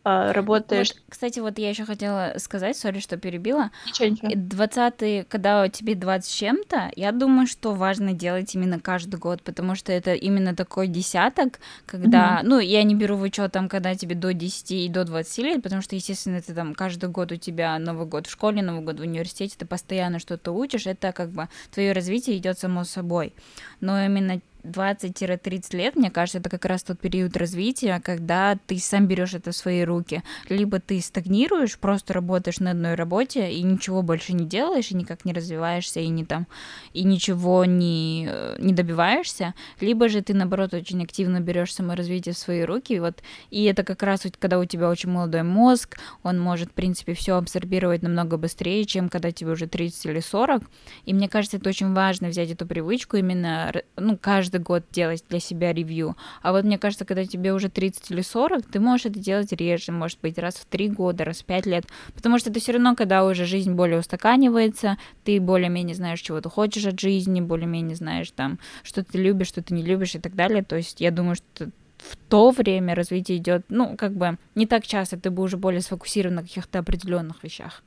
работаешь. Вот, кстати, вот я еще хотела сказать, сори, что перебила. Ничего, ничего. 20 когда тебе 20 с чем-то, я думаю, что важно делать именно каждый год, потому что это именно такой десяток, когда, mm-hmm. ну, я не беру в учет там, когда тебе до 10 и до 20 лет, потому что, естественно, это там каждый год у тебя Новый год в школе, Новый год в университете, ты постоянно что-то учишь, это как бы твое развитие идет само собой. Но именно 20-30 лет, мне кажется, это как раз тот период развития, когда ты сам берешь это в свои руки. Либо ты стагнируешь, просто работаешь на одной работе и ничего больше не делаешь, и никак не развиваешься, и не там, и ничего не, не добиваешься, либо же ты, наоборот, очень активно берешь саморазвитие в свои руки, вот, и это как раз когда у тебя очень молодой мозг, он может, в принципе, все абсорбировать намного быстрее, чем когда тебе уже 30 или 40, и мне кажется, это очень важно взять эту привычку именно, ну, каждый каждый год делать для себя ревью. А вот мне кажется, когда тебе уже 30 или 40, ты можешь это делать реже, может быть, раз в 3 года, раз в 5 лет. Потому что это все равно, когда уже жизнь более устаканивается, ты более-менее знаешь, чего ты хочешь от жизни, более-менее знаешь там, что ты любишь, что ты не любишь и так далее. То есть я думаю, что в то время развитие идет, ну, как бы не так часто, ты бы уже более сфокусирован на каких-то определенных вещах.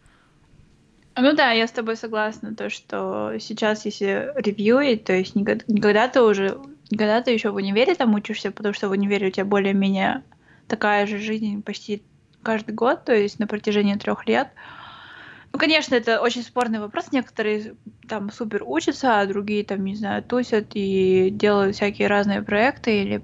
Ну да, я с тобой согласна, то, что сейчас, если ревьюить, то есть никогда, никогда ты уже, никогда ты еще в универе там учишься, потому что в универе у тебя более-менее такая же жизнь почти каждый год, то есть на протяжении трех лет. Ну, конечно, это очень спорный вопрос. Некоторые там супер учатся, а другие там, не знаю, тусят и делают всякие разные проекты или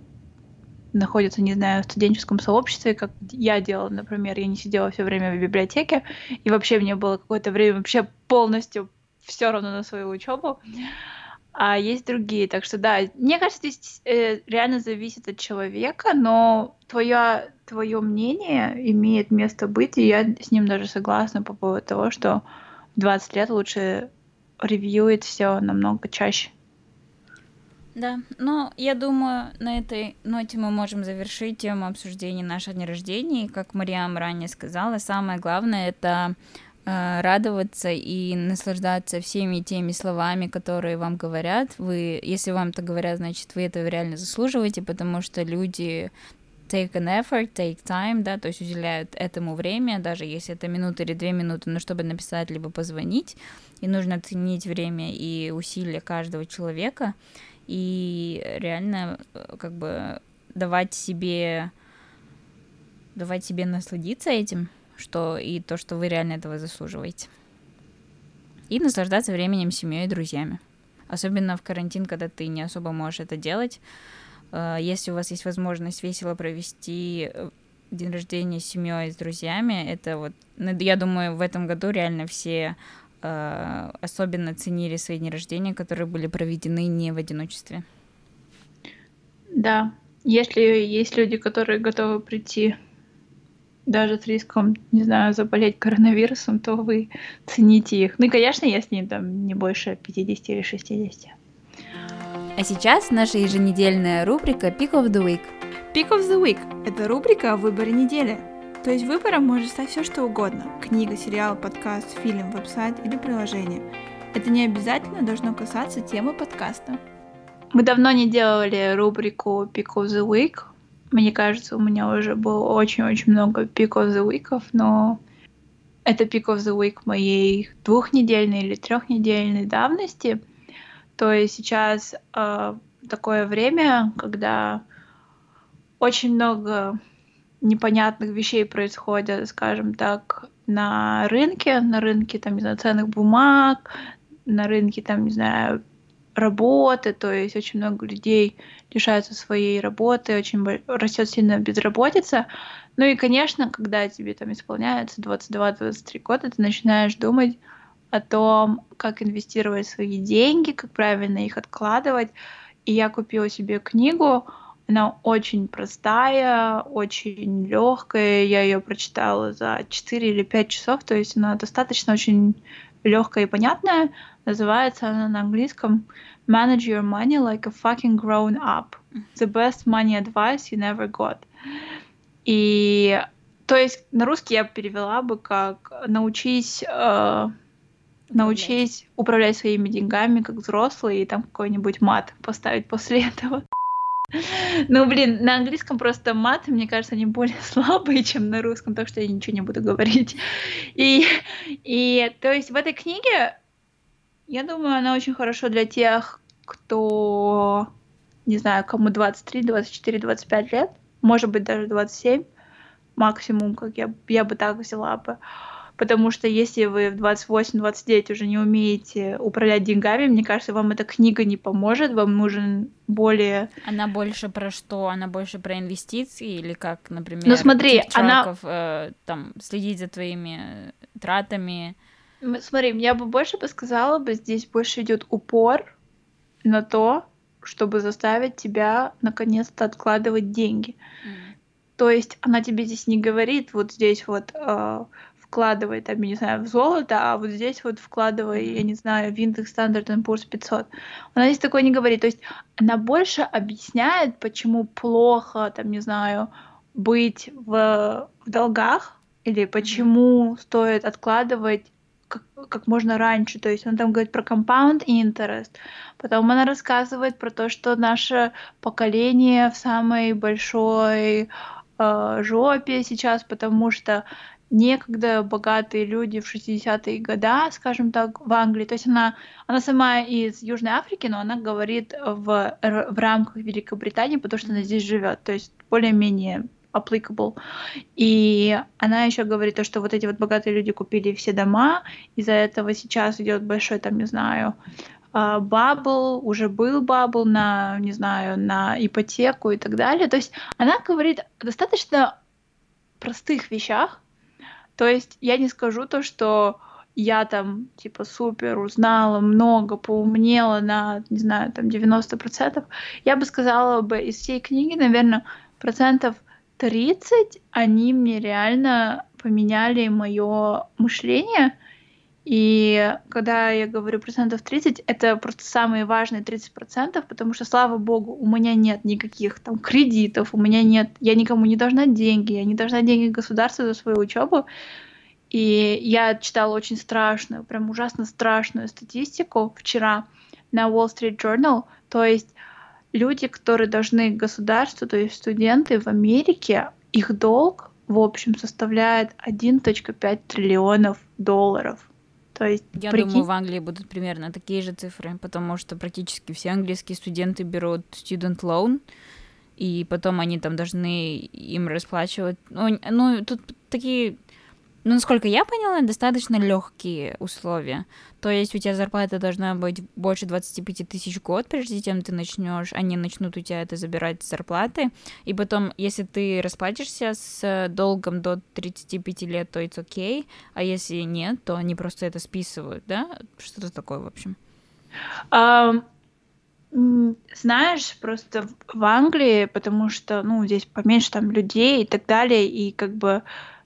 находятся, не знаю, в студенческом сообществе, как я делала, например, я не сидела все время в библиотеке, и вообще мне было какое-то время вообще полностью все равно на свою учебу. А есть другие. Так что да, мне кажется, здесь э, реально зависит от человека, но твое, твое мнение имеет место быть, и я с ним даже согласна по поводу того, что в 20 лет лучше ревьюет все намного чаще. Да, но я думаю, на этой ноте мы можем завершить тему обсуждения нашего дня рождения. И, как Мариам ранее сказала, самое главное это э, радоваться и наслаждаться всеми теми словами, которые вам говорят. Вы, если вам это говорят, значит, вы этого реально заслуживаете, потому что люди take an effort, take time, да, то есть уделяют этому время, даже если это минута или две минуты, но чтобы написать либо позвонить, и нужно ценить время и усилия каждого человека, и реально э, как бы давать себе давать себе насладиться этим, что и то, что вы реально этого заслуживаете. И наслаждаться временем с семьей и друзьями. Особенно в карантин, когда ты не особо можешь это делать. Э, если у вас есть возможность весело провести э, день рождения с семьей, с друзьями, это вот, ну, я думаю, в этом году реально все э, особенно ценили свои дни рождения, которые были проведены не в одиночестве. Да, если есть люди, которые готовы прийти даже с риском, не знаю, заболеть коронавирусом, то вы цените их. Ну и, конечно, если там не больше 50 или 60. А сейчас наша еженедельная рубрика Pick of the Week. Pick of the Week – это рубрика о выборе недели. То есть выбором может стать все что угодно – книга, сериал, подкаст, фильм, веб-сайт или приложение. Это не обязательно должно касаться темы подкаста. Мы давно не делали рубрику Pick of the Week, мне кажется, у меня уже было очень-очень много Pick of the Week, но это Pick of the Week моей двухнедельной или трехнедельной давности. То есть сейчас э, такое время, когда очень много непонятных вещей происходят, скажем так, на рынке, на рынке, там, не знаю, ценных бумаг, на рынке, там, не знаю, работы, то есть очень много людей лишаются своей работы, очень растет сильно безработица. Ну и, конечно, когда тебе там исполняется 22-23 года, ты начинаешь думать о том, как инвестировать свои деньги, как правильно их откладывать. И я купила себе книгу, она очень простая, очень легкая. Я ее прочитала за 4 или 5 часов, то есть она достаточно очень легкая и понятная. Называется она на английском Manage your money like a fucking grown up. The best money advice you never got. И то есть на русский я перевела бы как научись э, научись управлять своими деньгами как взрослый и там какой-нибудь мат поставить после этого. Ну, блин, на английском просто мат, мне кажется, они более [LAUGHS] слабые, чем на русском, так что я ничего не буду говорить. И, и то есть в этой книге я думаю, она очень хорошо для тех, кто, не знаю, кому 23, 24, 25 лет, может быть, даже 27 максимум, как я, я бы так взяла бы. Потому что если вы в 28-29 уже не умеете управлять деньгами, мне кажется, вам эта книга не поможет, вам нужен более... Она больше про что? Она больше про инвестиции или как, например, ну, смотри, она... э, там, следить за твоими тратами? Смотри, я бы больше бы сказала бы, здесь больше идет упор на то, чтобы заставить тебя наконец-то откладывать деньги. Mm. То есть она тебе здесь не говорит, вот здесь вот э, вкладывай, там, я не знаю, в золото, а вот здесь вот вкладывай, я не знаю, в индекс Standard Poor's 500. Она здесь такое не говорит. То есть она больше объясняет, почему плохо, там, не знаю, быть в, в долгах, или почему стоит откладывать как, как можно раньше. То есть он там говорит про compound interest. Потом она рассказывает про то, что наше поколение в самой большой э, жопе сейчас, потому что некогда богатые люди в 60-е годы, скажем так, в Англии. То есть она, она сама из Южной Африки, но она говорит в, в рамках Великобритании, потому что она здесь живет. То есть более-менее applicable. И она еще говорит то, что вот эти вот богатые люди купили все дома, из-за этого сейчас идет большой, там, не знаю, а, bubble, уже был bubble на, не знаю, на ипотеку и так далее. То есть она говорит достаточно простых вещах. То есть я не скажу то, что я там, типа, супер узнала много, поумнела на, не знаю, там, 90%. Я бы сказала бы из всей книги, наверное, процентов 30 они мне реально поменяли мое мышление. И когда я говорю процентов 30, это просто самые важные 30 процентов, потому что, слава богу, у меня нет никаких там кредитов, у меня нет, я никому не должна деньги, я не должна деньги государству за свою учебу. И я читала очень страшную, прям ужасно страшную статистику вчера на Wall Street Journal, то есть люди, которые должны государству, то есть студенты в Америке, их долг в общем составляет 1.5 триллионов долларов. То есть, Я прикинь... думаю, в Англии будут примерно такие же цифры, потому что практически все английские студенты берут student loan, и потом они там должны им расплачивать. Ну, ну тут такие ну, насколько я поняла, достаточно легкие условия. То есть у тебя зарплата должна быть больше 25 тысяч в год, прежде чем ты начнешь, они начнут у тебя это забирать зарплаты. И потом, если ты расплатишься с долгом до 35 лет, то это окей. А если нет, то они просто это списывают, да? Что-то такое, в общем. Um, знаешь, просто в Англии, потому что, ну, здесь поменьше там людей и так далее, и как бы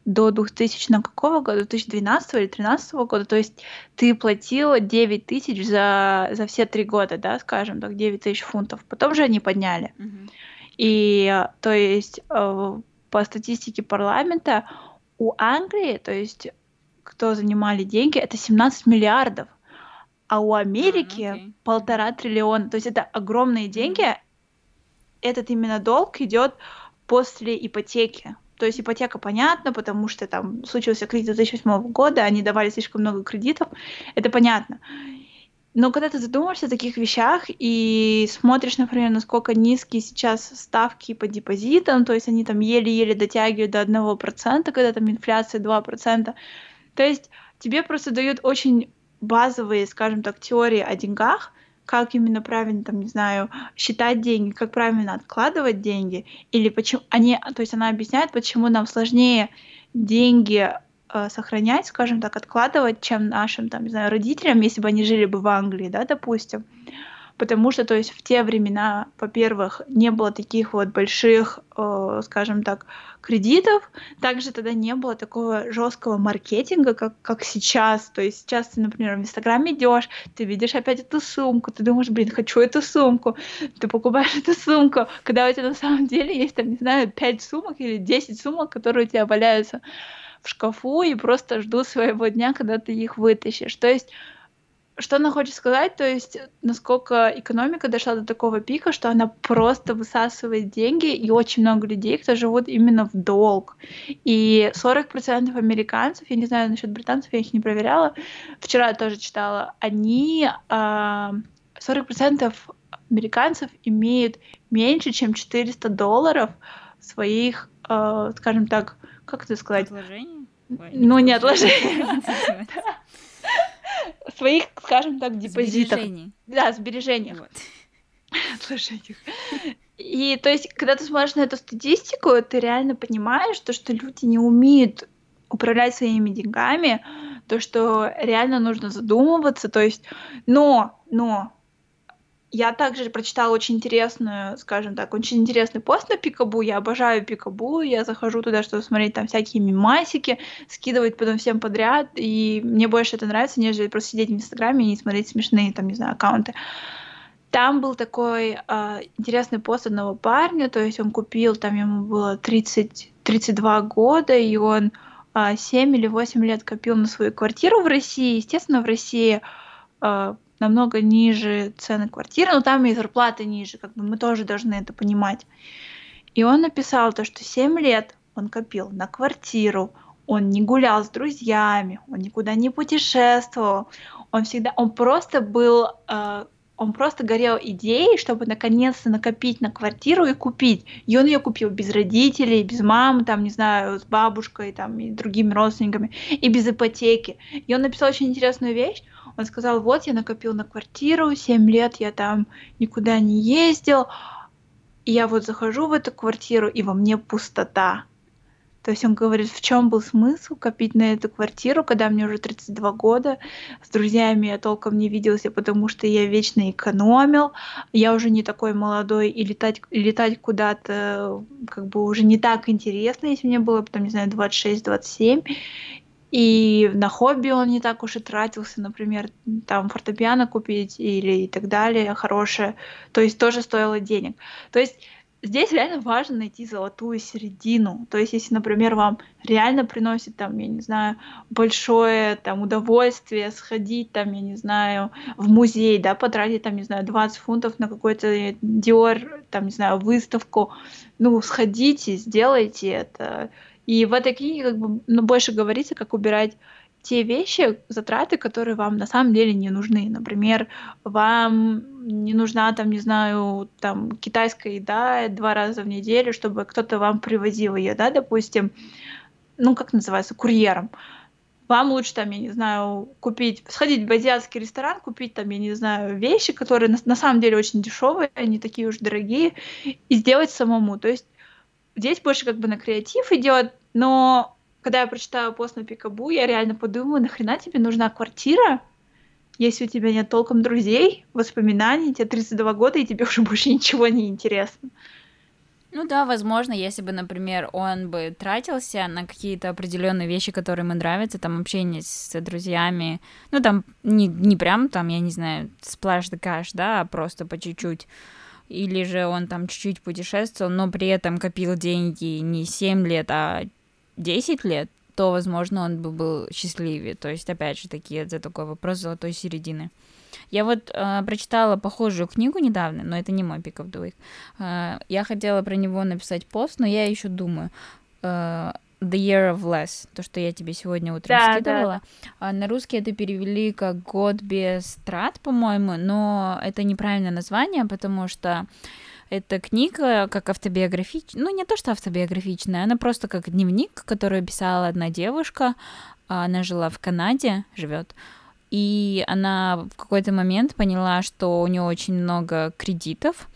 до 2000 какого года, 2012 или 2013 года, то есть ты платила 9 тысяч за, за все три года, да, скажем так, 9 тысяч фунтов. Потом же они подняли. Mm-hmm. И то есть э, по статистике парламента у Англии, то есть кто занимали деньги, это 17 миллиардов, а у Америки okay. полтора триллиона. То есть это огромные деньги. Mm-hmm. Этот именно долг идет после ипотеки. То есть ипотека понятно, потому что там случился кризис 2008 года, они давали слишком много кредитов, это понятно. Но когда ты задумываешься о таких вещах и смотришь, например, насколько низкие сейчас ставки по депозитам, то есть они там еле-еле дотягивают до 1%, когда там инфляция 2%, то есть тебе просто дают очень базовые, скажем так, теории о деньгах, как именно правильно, там, не знаю, считать деньги, как правильно откладывать деньги, или почему они, то есть она объясняет, почему нам сложнее деньги э, сохранять, скажем так, откладывать, чем нашим, там, не знаю, родителям, если бы они жили бы в Англии, да, допустим. Потому что, то есть, в те времена, во-первых, не было таких вот больших, э, скажем так, кредитов, также тогда не было такого жесткого маркетинга, как, как сейчас. То есть сейчас ты, например, в Инстаграме идешь, ты видишь опять эту сумку, ты думаешь, блин, хочу эту сумку, ты покупаешь эту сумку, когда у тебя на самом деле есть, там, не знаю, 5 сумок или 10 сумок, которые у тебя валяются в шкафу и просто ждут своего дня, когда ты их вытащишь. То есть что она хочет сказать, то есть насколько экономика дошла до такого пика, что она просто высасывает деньги, и очень много людей, кто живут именно в долг. И 40% американцев, я не знаю насчет британцев, я их не проверяла, вчера я тоже читала, они, 40% а, американцев имеют меньше, чем 400 долларов своих, а, скажем так, как это сказать? Отложений? Ну, не отложений. [LAUGHS] своих, скажем так, депозитах. Сбережений. Да, сбережениях. Вот. [LAUGHS] Отложениях. И то есть, когда ты смотришь на эту статистику, ты реально понимаешь, то, что люди не умеют управлять своими деньгами, то, что реально нужно задумываться, то есть, но, но, я также прочитала очень интересную, скажем так, очень интересный пост на Пикабу. Я обожаю Пикабу. Я захожу туда, чтобы смотреть там всякие мимасики, скидывать потом всем подряд. И мне больше это нравится, нежели просто сидеть в Инстаграме и смотреть смешные там, не знаю, аккаунты. Там был такой э, интересный пост одного парня, то есть он купил, там ему было 30, 32 года, и он э, а, 7 или 8 лет копил на свою квартиру в России. Естественно, в России э, намного ниже цены квартиры, но там и зарплаты ниже, как бы мы тоже должны это понимать. И он написал то, что 7 лет он копил на квартиру, он не гулял с друзьями, он никуда не путешествовал, он всегда, он просто был, э, он просто горел идеей, чтобы наконец-то накопить на квартиру и купить. И он ее купил без родителей, без мамы, там, не знаю, с бабушкой, там, и другими родственниками, и без ипотеки. И он написал очень интересную вещь. Он сказал, вот я накопил на квартиру, 7 лет я там никуда не ездил, и я вот захожу в эту квартиру, и во мне пустота. То есть он говорит, в чем был смысл копить на эту квартиру, когда мне уже 32 года, с друзьями я толком не виделся, потому что я вечно экономил, я уже не такой молодой, и летать, летать куда-то как бы уже не так интересно, если мне было, там, не знаю, 26-27, и на хобби он не так уж и тратился, например, там фортепиано купить или и так далее, хорошее. То есть тоже стоило денег. То есть здесь реально важно найти золотую середину. То есть, если, например, вам реально приносит там, я не знаю, большое там удовольствие сходить там, я не знаю, в музей, да, потратить там, не знаю, 20 фунтов на какой-то Dior, там, не знаю, выставку, ну, сходите, сделайте это. И в этой книге как бы ну, больше говорится, как убирать те вещи, затраты, которые вам на самом деле не нужны. Например, вам не нужна там, не знаю, там китайская еда два раза в неделю, чтобы кто-то вам привозил ее, да, допустим, ну, как называется, курьером. Вам лучше там, я не знаю, купить, сходить в азиатский ресторан, купить там, я не знаю, вещи, которые на, на самом деле очень дешевые, они такие уж дорогие, и сделать самому. То есть здесь больше как бы на креатив идет, но когда я прочитала пост на Пикабу, я реально подумала, нахрена тебе нужна квартира, если у тебя нет толком друзей, воспоминаний, тебе 32 года, и тебе уже больше ничего не интересно. Ну да, возможно, если бы, например, он бы тратился на какие-то определенные вещи, которые ему нравятся, там общение с друзьями, ну там не, не прям там, я не знаю, сплаш the cash, да, а просто по чуть-чуть. Или же он там чуть-чуть путешествовал, но при этом копил деньги не 7 лет, а 10 лет, то, возможно, он бы был счастливее. То есть, опять же, такие это такой вопрос золотой середины. Я вот э, прочитала похожую книгу недавно, но это не мой пик of Э, я хотела про него написать пост, но я еще думаю. Э, The Year of Less, то, что я тебе сегодня утром да, скидывала. Да, на русский это перевели как «Год без трат», по-моему, но это неправильное название, потому что эта книга как автобиографичная, ну не то, что автобиографичная, она просто как дневник, который писала одна девушка, она жила в Канаде, живет, и она в какой-то момент поняла, что у нее очень много кредитов,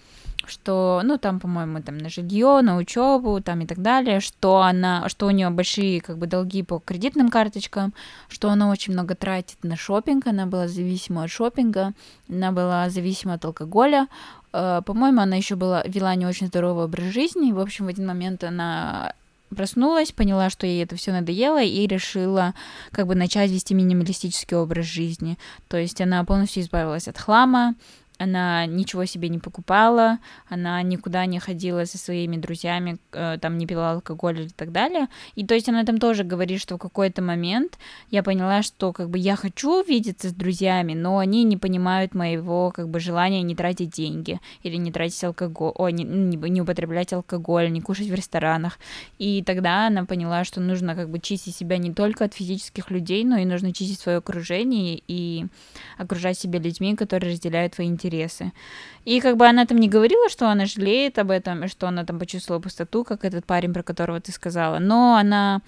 что, ну, там, по-моему, там на жилье, на учебу, там и так далее, что она, что у нее большие, как бы, долги по кредитным карточкам, что она очень много тратит на шопинг, она была зависима от шопинга, она была зависима от алкоголя, по-моему, она еще была, вела не очень здоровый образ жизни. В общем, в один момент она проснулась, поняла, что ей это все надоело, и решила как бы начать вести минималистический образ жизни. То есть она полностью избавилась от хлама, она ничего себе не покупала, она никуда не ходила со своими друзьями, э, там не пила алкоголь и так далее. И то есть она там тоже говорит, что в какой-то момент я поняла, что как бы я хочу видеться с друзьями, но они не понимают моего как бы желания не тратить деньги или не тратить алкоголь, ой, не, не, не употреблять алкоголь, не кушать в ресторанах. И тогда она поняла, что нужно как бы чистить себя не только от физических людей, но и нужно чистить свое окружение и окружать себя людьми, которые разделяют твои интересы интересы. И как бы она там не говорила, что она жалеет об этом, и что она там почувствовала пустоту, как этот парень, про которого ты сказала, но она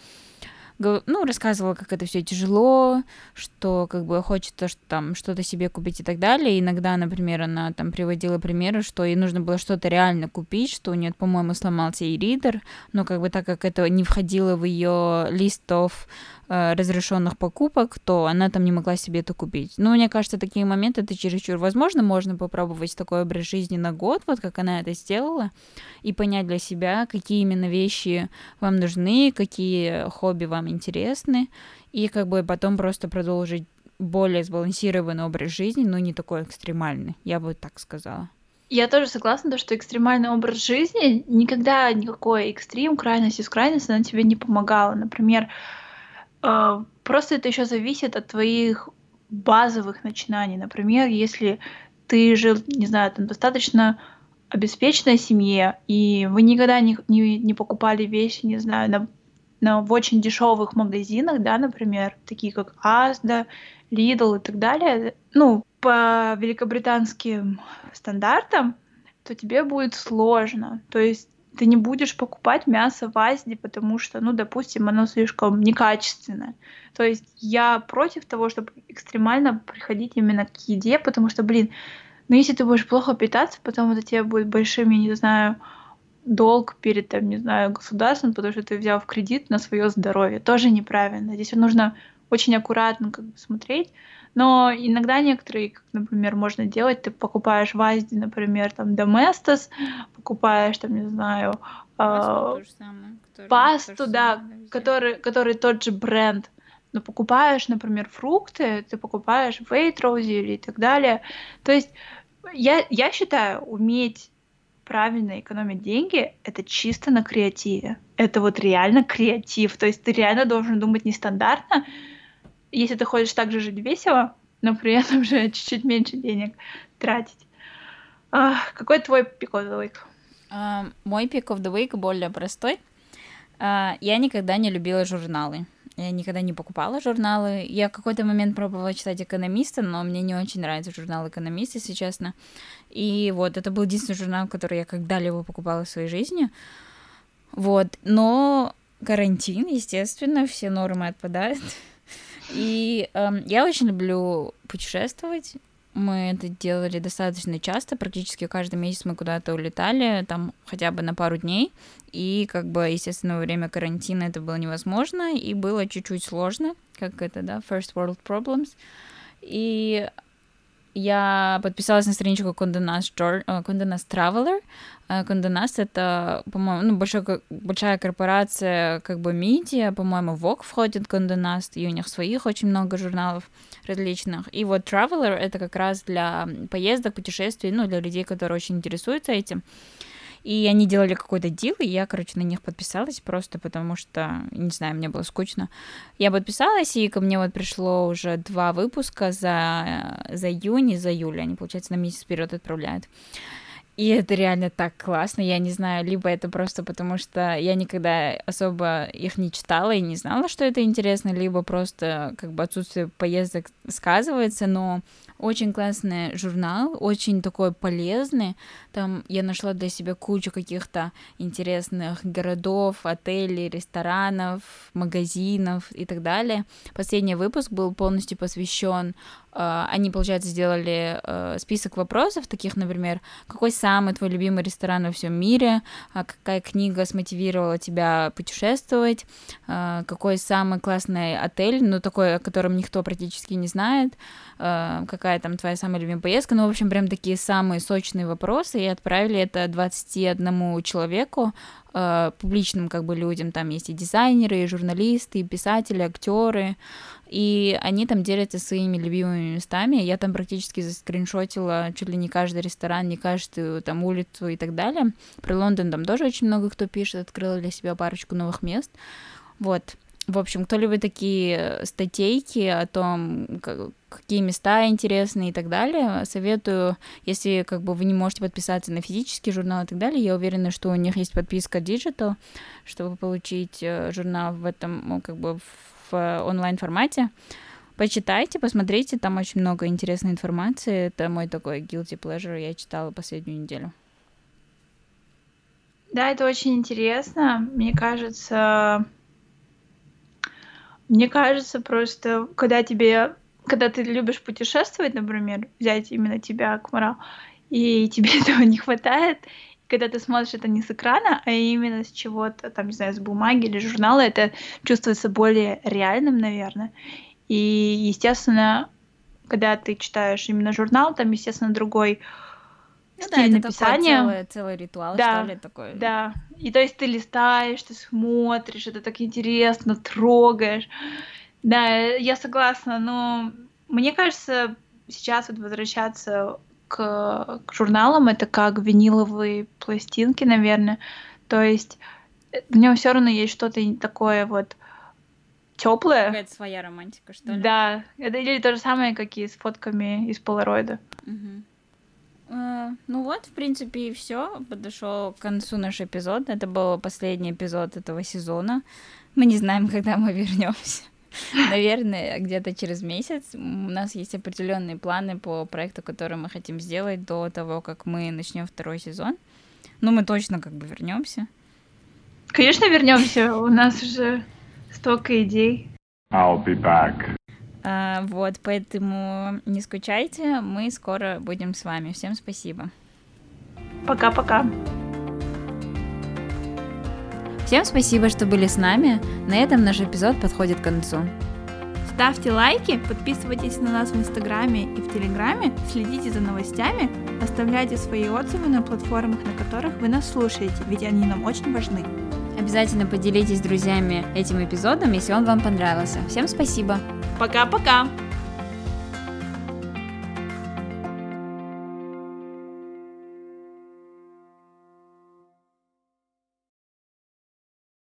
ну, рассказывала, как это все тяжело, что как бы хочется что, там что-то себе купить и так далее. И иногда, например, она там приводила примеры, что ей нужно было что-то реально купить, что у нее, по-моему, сломался и ридер, но как бы так как это не входило в ее листов разрешенных покупок, то она там не могла себе это купить. Ну, мне кажется, такие моменты это чересчур. Возможно, можно попробовать такой образ жизни на год, вот как она это сделала, и понять для себя, какие именно вещи вам нужны, какие хобби вам интересны, и как бы потом просто продолжить более сбалансированный образ жизни, но не такой экстремальный, я бы так сказала. Я тоже согласна, что экстремальный образ жизни никогда никакой экстрим, крайность из крайности, она тебе не помогала. Например, просто это еще зависит от твоих базовых начинаний. Например, если ты жил, не знаю, там достаточно обеспеченной семье, и вы никогда не, не, не покупали вещи, не знаю, на, на в очень дешевых магазинах, да, например, такие как Asda, Lidl и так далее, ну, по великобританским стандартам, то тебе будет сложно. То есть ты не будешь покупать мясо в Азии, потому что, ну, допустим, оно слишком некачественное. То есть я против того, чтобы экстремально приходить именно к еде, потому что, блин, ну если ты будешь плохо питаться, потом это тебе будет большим, я не знаю, долг перед, там, не знаю, государством, потому что ты взял в кредит на свое здоровье. Тоже неправильно. Здесь нужно очень аккуратно как бы смотреть. Но иногда некоторые, как, например, можно делать, ты покупаешь в Азии, например, там Domestos, покупаешь там, не знаю, пасту, э, самое, пасту да, который, который тот же бренд, но покупаешь, например, фрукты, ты покупаешь в Waitrose или и так далее. То есть я, я считаю, уметь правильно экономить деньги, это чисто на креативе. Это вот реально креатив. То есть ты реально должен думать нестандартно. Если ты хочешь так же жить весело, но при этом же [LAUGHS] чуть-чуть меньше денег тратить. А, какой твой пик of the week? Uh, мой пик of the week более простой. Uh, я никогда не любила журналы. Я никогда не покупала журналы. Я в какой-то момент пробовала читать «Экономиста», но мне не очень нравится журнал «Экономист», если честно. И вот, это был единственный журнал, который я когда-либо покупала в своей жизни. Вот, но карантин, естественно, все нормы отпадают. И эм, я очень люблю путешествовать. Мы это делали достаточно часто, практически каждый месяц мы куда-то улетали, там хотя бы на пару дней. И как бы, естественно, во время карантина это было невозможно, и было чуть-чуть сложно, как это, да, first world problems. И я подписалась на страничку Condé Nast, Nast Traveler. Condé Nast — это, по-моему, ну, большой, большая корпорация, как бы медиа, по-моему, Vogue входит Condé Nast, и у них своих очень много журналов различных. И вот Traveler — это как раз для поездок, путешествий, ну, для людей, которые очень интересуются этим. И они делали какой-то дил, и я, короче, на них подписалась просто потому что, не знаю, мне было скучно. Я подписалась, и ко мне вот пришло уже два выпуска за, за июнь и за июль. Они, получается, на месяц вперед отправляют. И это реально так классно. Я не знаю, либо это просто потому, что я никогда особо их не читала и не знала, что это интересно, либо просто как бы отсутствие поездок сказывается, но очень классный журнал, очень такой полезный. Там я нашла для себя кучу каких-то интересных городов, отелей, ресторанов, магазинов и так далее. Последний выпуск был полностью посвящен они, получается, сделали uh, список вопросов, таких, например, какой самый твой любимый ресторан во всем мире, uh, какая книга смотивировала тебя путешествовать, какой самый классный отель, ну, такой, о котором никто практически не знает, какая там твоя самая любимая поездка, ну, в общем, прям такие самые сочные вопросы, и отправили это 21 человеку, э, публичным как бы людям, там есть и дизайнеры, и журналисты, и писатели, актеры, и они там делятся своими любимыми местами, я там практически заскриншотила чуть ли не каждый ресторан, не каждую там улицу и так далее. Про Лондон там тоже очень много кто пишет, открыла для себя парочку новых мест, вот, в общем, кто любит такие статейки о том, какие места интересные и так далее, советую, если как бы вы не можете подписаться на физический журнал и так далее, я уверена, что у них есть подписка Digital, чтобы получить э, журнал в этом, как бы в онлайн формате. Почитайте, посмотрите, там очень много интересной информации. Это мой такой guilty pleasure, я читала последнюю неделю. Да, это очень интересно. Мне кажется, мне кажется, просто когда тебе, когда ты любишь путешествовать, например, взять именно тебя, Акмарал, и [LAUGHS] тебе этого не хватает, когда ты смотришь это не с экрана, а именно с чего-то, там, не знаю, с бумаги или журнала, это чувствуется более реальным, наверное. И, естественно, когда ты читаешь именно журнал, там, естественно, другой ну, стиль да, это написания. Такой целый, целый ритуал, да, что ли, такой. Да. И то есть ты листаешь, ты смотришь, это так интересно, трогаешь. Да, я согласна, но мне кажется, сейчас вот возвращаться к, к журналам это как виниловые пластинки, наверное. То есть э, в нем все равно есть что-то такое вот теплое. Какая-то своя романтика, что ли? Да, это или то же самое, как и с фотками из полароида. Угу. Э, ну вот, в принципе, и все. Подошел к концу наш эпизод. Это был последний эпизод этого сезона. Мы не знаем, [LAUGHS] когда мы вернемся. Наверное, где-то через месяц. У нас есть определенные планы по проекту, который мы хотим сделать до того, как мы начнем второй сезон. Ну, мы точно как бы вернемся. Конечно, вернемся. У нас уже столько идей. I'll be back. А, вот, поэтому не скучайте, мы скоро будем с вами. Всем спасибо. Пока-пока. Всем спасибо, что были с нами. На этом наш эпизод подходит к концу. Ставьте лайки, подписывайтесь на нас в Инстаграме и в Телеграме, следите за новостями, оставляйте свои отзывы на платформах, на которых вы нас слушаете, ведь они нам очень важны. Обязательно поделитесь с друзьями этим эпизодом, если он вам понравился. Всем спасибо! Пока-пока!